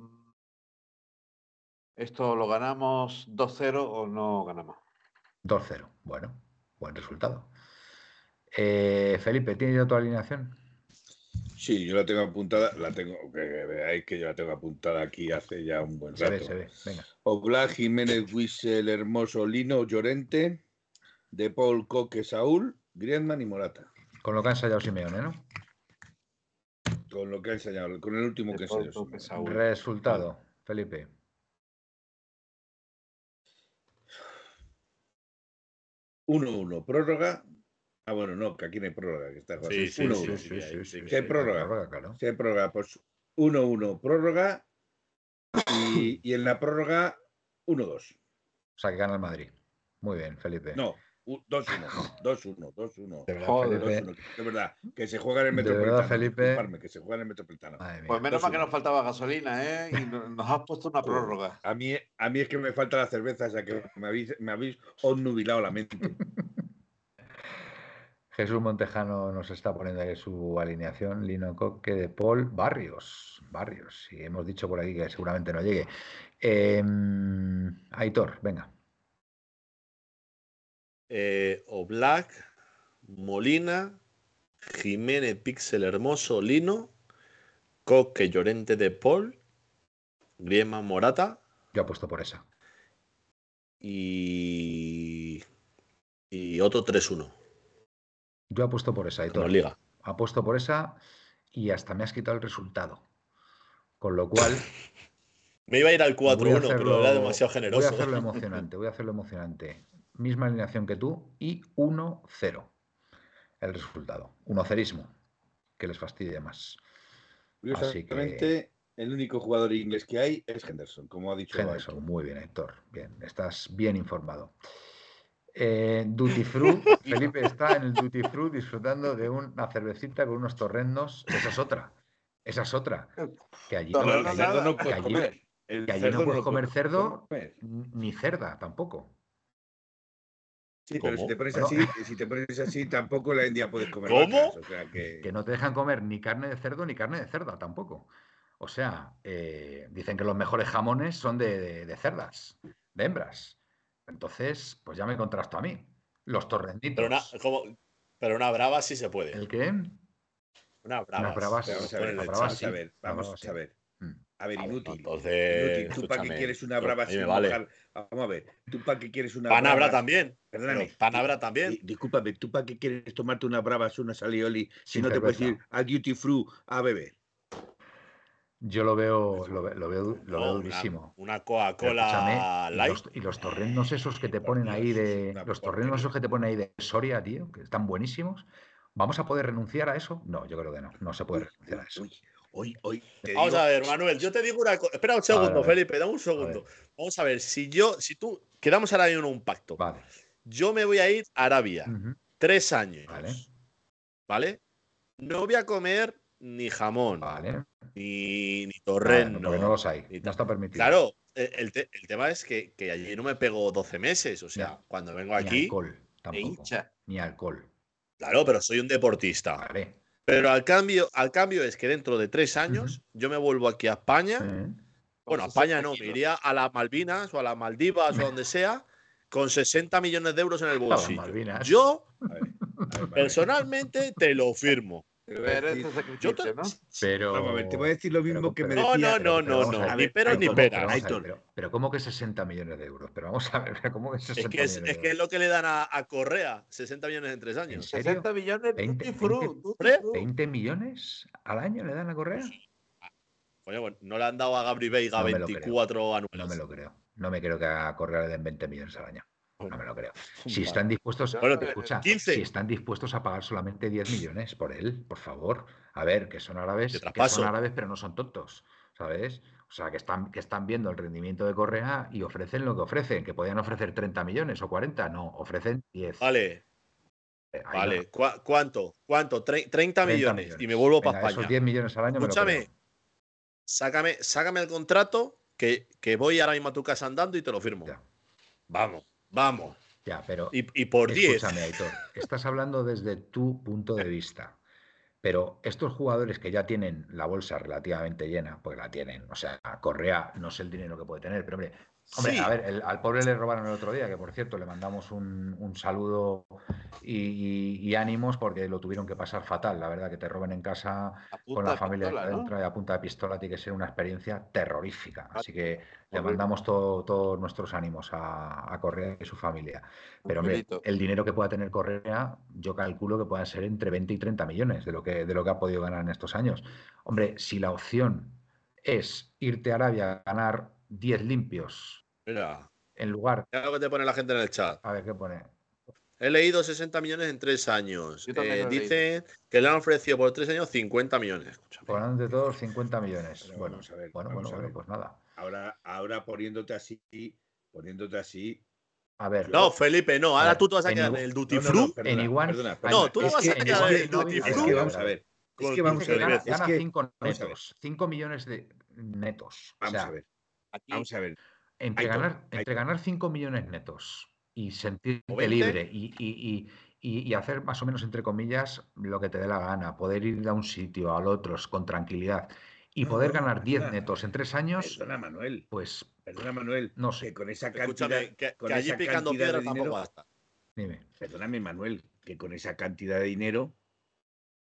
¿esto lo ganamos 2-0 o no ganamos? 2-0. Bueno, buen resultado. Eh, Felipe, ¿tienes ya tu alineación? Sí, yo la tengo apuntada, la tengo, que veáis que yo la tengo apuntada aquí hace ya un buen Se rato. ve, se ve. Venga. Oblak, Jiménez, Wissel, Hermoso, Lino, Llorente, De Paul, Coque, Saúl, Griezmann y Morata. Con lo que ha ensayado Simeone, ¿no? Con lo que ha enseñado, con el último que De Simeone. Saúl. Resultado, Felipe. Uno, uno, prórroga. Ah, bueno, no, que aquí no hay prórroga. Que está Sí, sí, 1-1. sí, sí, sí, sí, ¿Qué sí. prórroga? Prórroga. Sí, hay prórroga. Pues 1-1 prórroga y, y en la prórroga 1-2. O sea, que gana el Madrid. Muy bien, Felipe. No, 2-1. 2-1, 2-1. De verdad, Joder. Felipe. 2-1. De verdad, que se juega en el De verdad, Metropolitano. Felipe. que se juega en el Metropolitano. Pues menos mal que 2-1. nos faltaba gasolina, ¿eh? Y no- nos has puesto una prórroga. A mí, a mí es que me falta la cerveza, o sea que me habéis, me habéis obnubilado la mente. Jesús Montejano nos está poniendo ahí su alineación. Lino Coque de Paul Barrios. Barrios. Y hemos dicho por aquí que seguramente no llegue. Em, Aitor, venga. Eh, Oblak, Molina, Jiménez Pixel Hermoso, Lino, Coque Llorente de Paul, Griezmann Morata Yo apuesto por esa. y, y otro 3-1 Yo apuesto por esa, nos liga. Apuesto por esa y hasta me has quitado el resultado. Con lo cual. Me iba a ir al voy a 4-1, pero era demasiado Voy a generoso. hacerlo emocionante, voy a hacerlo emocionante. Misma alineación que tú y 1-0. El resultado. 1-0ismo. Que les fastidie más. Que- Curiosamente, el único jugador inglés que hay es Henderson, como ha dicho. Henderson, muy bien, Héctor. Bien, estás bien informado. Eh, Duty Fruit, Felipe está en el Duty Fruit disfrutando de una cervecita con unos torrendos. Esa es otra. Esa es otra. Que allí, No, No, puedes comer. Que allí cerdo no puedes comer cerdo ni cerda tampoco. Sí, pero si te pones así, si te pones así, tampoco la India puedes comer. ¿Cómo? vacas, o sea que, Que no te dejan comer ni carne de cerdo ni carne de cerda tampoco. O sea, eh, dicen que los mejores jamones son de, de- de cerdas, de hembras. Entonces, pues ya me contrasto a mí. Los torrenditos. Pero una, como- pero una brava sí se puede. ¿El qué? Una brava. Pero vamos a ver, vamos ver, a ver. Mm. A ver, inútil. entonces, Inútil. Tú para qué quieres una brava sin vale. mojar? Vamos a ver, tú para qué quieres una Pan habrá brava? también. Perdóname. pero pan habrá también. Di- Discúlpame, ¿tú para qué quieres tomarte una bravas, una salioli, si Sin no te puedes ir a Duty Free a beber? Yo lo veo, lo, ve- lo veo, lo No, veo una- durísimo. Una, escúchame, Coca-Cola y light. los, y los torrendos esos que te ponen ahí de. una Los torrendos esos que te ponen ahí de Soria, tío, que están buenísimos. ¿Vamos a poder renunciar a eso? No, yo creo que no. No se puede renunciar a eso. Uy, hoy, hoy, te Vamos digo- a ver, Manuel, yo te digo una cosa. Espera un segundo. Felipe, dame un segundo. Vamos a ver, si yo, si tú, quedamos ahora en un pacto. Vale. Yo me voy a ir a Arabia, tres años. Vale. ¿Vale? No voy a comer ni jamón, Vale. ni, ni Vale, torreno. porque no los hay. ni No está permitido. Claro, el, el te- el tema es que, que allí no me pego 12 meses. O sea, Ya. cuando vengo Ni aquí, alcohol E tampoco. hincha. Ni alcohol. claro, pero soy un deportista. Vale. Pero al cambio, al cambio es que dentro de tres años yo me vuelvo aquí a España. Bueno, a España 60 no, me iría a las Malvinas o a las Maldivas o donde sea, con 60 millones de euros en el bolsillo. Yo, A ver, a ver, vale. personalmente, te lo firmo. Pero decir- te- sacrificio, ¿no? Pero. Vamos a ver, te voy a decir lo mismo pero- que me No, decía. no, no, no, no, ver, ni pero ni ¿cómo- peras. pero pero, pero ¿cómo que 60 millones de euros? Pero vamos a ver, ¿cómo que 60 Es que es, millones es de que es lo que le dan a, a Correa, 60 millones en tres ¿En años. serio? 60 millones 20, Duty Fruit, 20, Duty ¿Hombre? Fruit. ¿20 millones al año le dan a Correa? Coño, bueno, no le han dado a Gabri Veiga No me lo 24 anuales. No me lo creo. No me creo que a Correa le den 20 millones al año. No me lo creo. Si están dispuestos, Bueno, escucha, 15. si están dispuestos a pagar solamente 10 millones por él, por favor. A ver, que son árabes, que son árabes, pero no son tontos, ¿sabes? O sea, que están, que están viendo el rendimiento de Correa y ofrecen lo que ofrecen, que podían ofrecer 30 millones o 40, no, ofrecen 10. Vale, Eh, vale. no. ¿Cu- ¿Cuánto? ¿Cuánto? Tre- 30, 30 millones. Y me vuelvo para Venga, España. Esos 10 millones al año me lo Escúchame. Sácame, sácame el contrato que, que voy ahora mismo a tu casa andando y te lo firmo. Ya. Vamos, vamos. Ya, pero Y, y por 10. Escúchame, Aitor, estás hablando desde tu punto de vista. Pero estos jugadores que ya tienen la bolsa relativamente llena, porque la tienen, o sea, Correa no sé el dinero que puede tener, pero hombre, hombre Sí. a ver, el- al pobre le robaron el otro día, que por cierto le mandamos un, un saludo y, y- y ánimos porque lo tuvieron que pasar fatal, la verdad, que te roben en casa con la familia pistola, ¿no? dentro y a punta de pistola tiene que ser una experiencia terrorífica. Así que le mandamos todo- todos nuestros ánimos a, a Correa y su familia. Pero hombre, el dinero que pueda tener Correa, yo calculo que puedan ser entre 20 y 30 millones de lo que, de lo que ha podido ganar en estos años. Hombre, si la opción es irte a Arabia a ganar 10 limpios Mira, en lugar. mira lo que te pone la gente en el chat. A ver qué pone. He leído 60 millones en tres años. Eh, dicen que le han ofrecido por tres años 50 millones. Escúchame. Por de todos, 50 millones. Pero bueno, vamos a ver, bueno, vamos bueno, a bueno, ver. pues nada. Ahora, ahora poniéndote así, poniéndote así. A ver, No, Felipe, no. Ahora ver, tú te vas a quedar en el Duty No, no, Free. no, perdona, En Iguan- perdona, No, perdona. tú te Es vas que- a es quedar que- en el Duty es Free. que vamos a ver. Es que vamos a ver. gana, Es gana que 5 vamos a ver. netos, 5 millones de netos. O Vamos sea, a ver. Aquí, Vamos a ver. Entre Aitor, ganar, entre ganar 5 millones netos y sentirte ¿O 20? libre y, y- y- y- y hacer más o menos, entre comillas, lo que te dé la gana, poder ir de un sitio al otro con tranquilidad y No, poder no, ganar 10 perdona. netos en 3 años, Perdona, Manuel. pues Perdona, Manuel. No sé. Que con esa cantidad. Escúchame, que, con que allí esa picando de piedras tampoco dinero- basta. dime. Perdóname, Manuel, que con esa cantidad de dinero,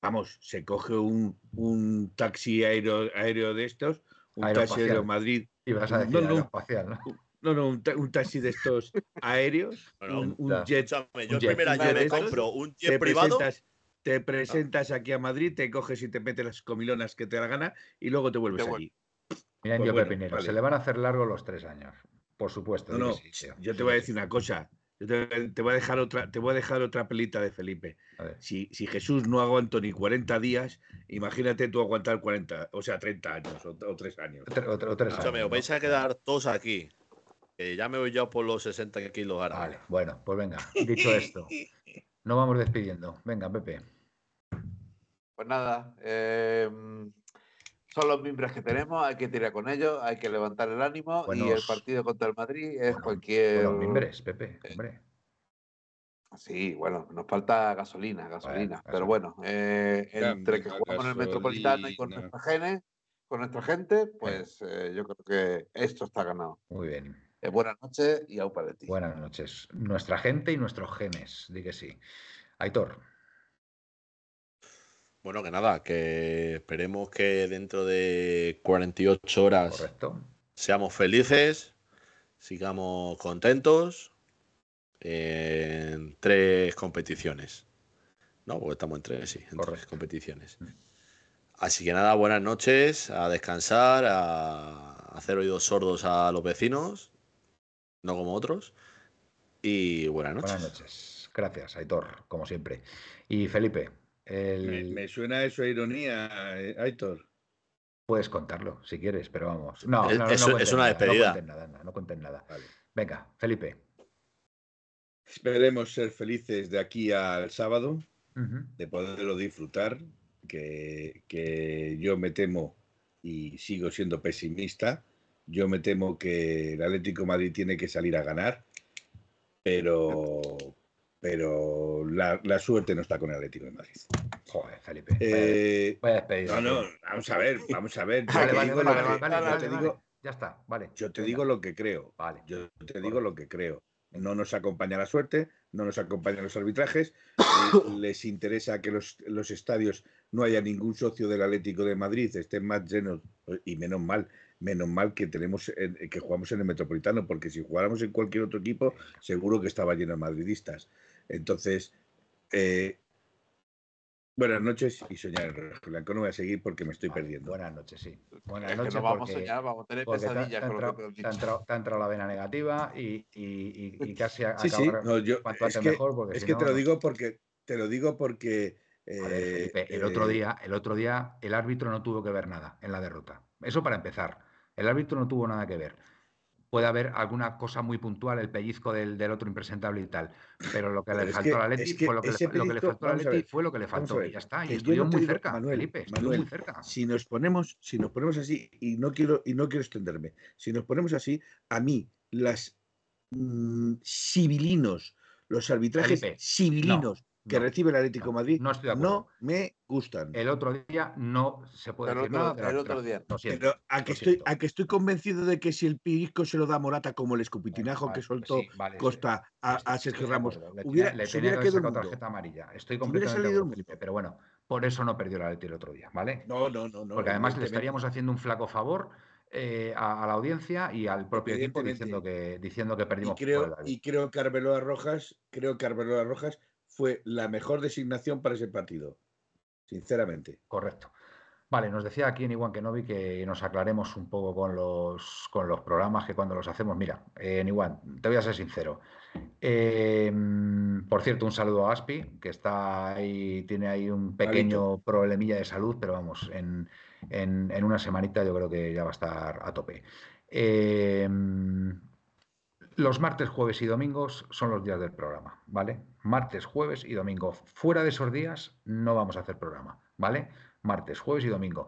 vamos, se coge un, un taxi aéreo, aéreo de estos, un taxi aéreo Madrid. Y vas a No, decir no. ¿no? No, no, un, ta- un taxi de estos aéreos, Bueno, un, un jet. Yo Un el primer jet, me jet de compro un jet Te privado. presentas, te presentas aquí a Madrid, te coges y te metes las comilonas que te da la gana y luego te vuelves Te allí. Mira, Pues yo bueno, Pepinero, vale. se le van a hacer largos los 3 años. Por supuesto. No, no, sí, yo te voy a decir una cosa. Te, te voy a dejar otra, te voy a dejar otra pelita de Felipe. Si, si Jesús no aguantó ni 40 días, imagínate tú aguantar 40, o sea, 30 años o, o 3 años. O o tres Escúchame, años, os ¿no? vais a quedar todos aquí. Que ya me voy yo por los 60 kilos ahora. Vale, bueno, pues venga, dicho esto, nos vamos despidiendo. Venga, Pepe. Pues nada, eh, son los mimbres que tenemos, hay que tirar con ellos, hay que levantar el ánimo y el partido contra el Madrid es Bueno, cualquier... Bueno, mimbres, Pepe, hombre. Sí, bueno, nos falta gasolina, gasolina. Pero gasolina. bueno, eh, entre que jugamos en el Metropolitano y con gasolina. nuestra genes, con nuestra gente, pues eh, yo creo que esto está ganado. Muy bien. Eh, buenas noches y au para ti. Buenas noches. Nuestra gente y nuestros genes, di que sí. Aitor, Bueno, que nada, que esperemos que dentro de 48 horas correcto. seamos felices, sigamos contentos en tres competiciones. No, porque estamos en tres, sí, en tres competiciones. Así que nada, buenas noches, a descansar, a hacer oídos sordos a los vecinos, no como otros. Y buenas noches. Buenas noches. Gracias, Aitor, como siempre. Y Felipe, el- Me, me suena eso a ironía, eh, Aitor. puedes contarlo si quieres, pero vamos. No, Es- no, no es- cuentes es una nada, despedida. No cuentes nada, no, nada. Vale. Venga, Felipe. Esperemos ser felices de aquí al sábado, de poderlo disfrutar, que, que yo me temo y sigo siendo pesimista. Yo me temo que el Atlético de Madrid tiene que salir a ganar, pero, pero la, la suerte no está con el Atlético de Madrid. Joder, Felipe. Eh, vaya despedida. no, no, vamos a ver, vamos a ver. Vale, vale, vale, vale, vale, vale, digo- Ya está, vale. yo te Venga, digo lo que creo. Vale. Yo te digo lo que creo. No nos acompaña la suerte, no nos acompañan los arbitrajes. les interesa que los, los estadios no haya ningún socio del Atlético de Madrid, estén más llenos y menos mal, menos mal que tenemos que jugamos en el Metropolitano, porque si jugáramos en cualquier otro equipo, seguro que estaba lleno de madridistas. Entonces, eh, buenas noches y soñar en rojo y blanco. No voy a seguir porque me estoy perdiendo. Buenas noches, sí. Buenas es que noches. no vamos porque- a soñar, vamos a tener porque te, ha- pesadillas te ha lo que entrado, te has te ha dicho. entrado- te ha entrado la vena negativa y, y- y- y casi a- Sí, sí, no, yo, cuanto es antes que, mejor. Porque es si que no, te lo digo porque te lo digo porque ver, eh, Felipe, el otro eh, día, el otro día el árbitro no tuvo que ver nada en la derrota. Eso para empezar. El árbitro no tuvo nada que ver. Puede haber alguna cosa muy puntual, el pellizco del, del otro impresentable y tal, pero lo que Pero le faltó que- Atleti es que fue lo que, le, lo que le pellizco- faltó a Atleti ver, fue lo que le a faltó y ya está. Y no te muy digo- cerca, Manuel, Felipe, Manuel, muy cerca. si nos ponemos, si nos ponemos así, y no quiero, y no quiero extenderme, si nos ponemos así, a mí, las mm, civilinos, los arbitrajes Felipe, civilinos que no, recibe el Atlético de Madrid no estoy de acuerdo. no me gustan. El otro día no se puede El decir otro- nada el otro día. Lo siento, Pero a que, estoy, siento. a que estoy convencido de que si el Pirisco se lo da a Morata como el escupitinajo que soltó sí, vale, sí. Costa a, Sergio Ramos. Le hubiera, le se hubiera quedado tarjeta amarilla. Estoy completamente salido pero bueno, por eso no perdió el Atleti el otro día, ¿vale? No, no, no, no. Porque además le estaríamos haciendo un flaco favor eh, a, a la audiencia y al propio equipo diciendo que, diciendo que y perdimos el creo, y creo que Arbeloa Rojas, creo que Arbeloa Rojas fue la mejor designación para ese partido. Sinceramente. Correcto. Vale, nos decía aquí en Iwan Kenobi que nos aclaremos un poco con los, con los programas que cuando los hacemos. Mira, en Iwan, te voy a ser sincero. Em, por cierto, un saludo a Aspi, que está ahí, tiene ahí un pequeño problemilla de salud, pero vamos, en, en, una semanita yo creo que ya va a estar a tope. Em, los martes, jueves y domingos son los días del programa, ¿vale? Martes, jueves y domingo. Fuera de esos días no vamos a hacer programa, ¿vale? Martes, jueves y domingo.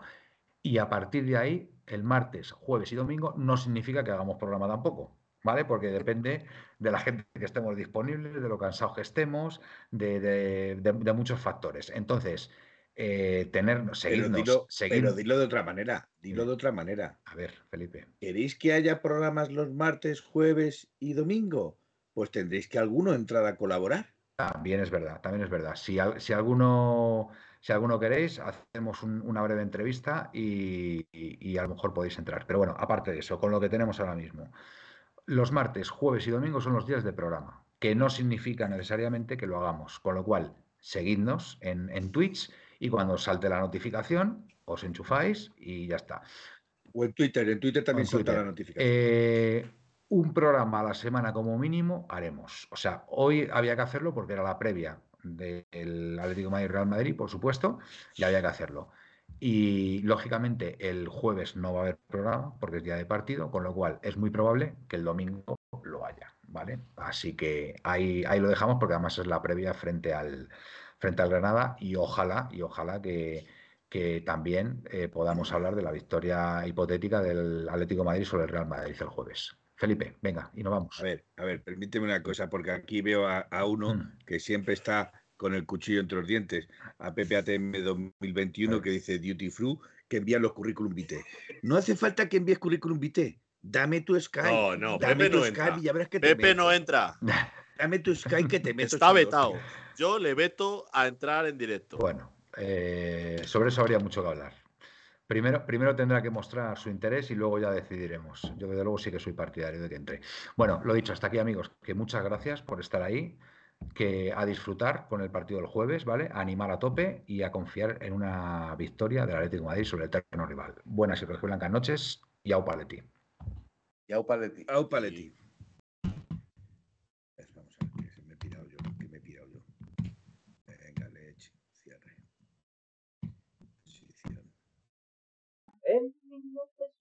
Y a partir de ahí, el martes, jueves y domingo no significa que hagamos programa tampoco, ¿vale? Porque depende de la gente que estemos disponibles, de lo cansados que estemos, de muchos factores. Entonces, eh, tener, seguirnos, pero dilo, de otra manera, dilo de otra manera. A ver, Felipe. ¿Queréis que haya programas los martes, jueves y domingo? Pues tendréis que alguno entrar a colaborar. También es verdad, también es verdad. Si, si alguno si alguno queréis, hacemos una breve entrevista y, y, a lo mejor podéis entrar. Pero bueno, aparte de eso, con lo que tenemos ahora mismo. Los martes, jueves y domingos son los días de programa, que no significa necesariamente que lo hagamos. Con lo cual, seguidnos en, en Twitch y cuando salte la notificación, os enchufáis y ya está. O en Twitter, en Twitter también salta la notificación. Eh, un programa a la semana como mínimo haremos. O sea, hoy había que hacerlo porque era la previa del Atlético Madrid Real Madrid, por supuesto, y había que hacerlo. Y lógicamente el jueves no va a haber programa porque es día de partido, con lo cual es muy probable que el domingo lo haya, ¿vale? Así que ahí, ahí lo dejamos porque además es la previa frente al, frente al Granada y ojalá, y ojalá que, también eh, podamos hablar de la victoria hipotética del Atlético Madrid sobre el Real Madrid el jueves. Felipe, venga, y nos vamos. A ver, a ver, permíteme una cosa, porque aquí veo a, uno mm. que siempre está con el cuchillo entre los dientes, a PPATM 2021, que dice Duty Free, que envía los currículum vitae. No hace falta que envíes currículum vitae. Dame tu Skype. No, no, Pepe no entra. Pepe no entra. Dame tu Skype que te meto. Está vetado. Yo le veto a entrar en directo. Bueno, eh, sobre eso habría mucho que hablar. Primero, primero tendrá que mostrar su interés y luego ya decidiremos. Yo desde luego sí que soy partidario de que entre. Bueno, lo dicho, hasta aquí amigos, que muchas gracias por estar ahí, que a disfrutar con el partido del jueves, ¿vale? A animar a tope y a confiar en una victoria del Atlético de Madrid sobre el terreno rival. Buenas y blancas noches y au paleti. Y au paleti. Au paleti.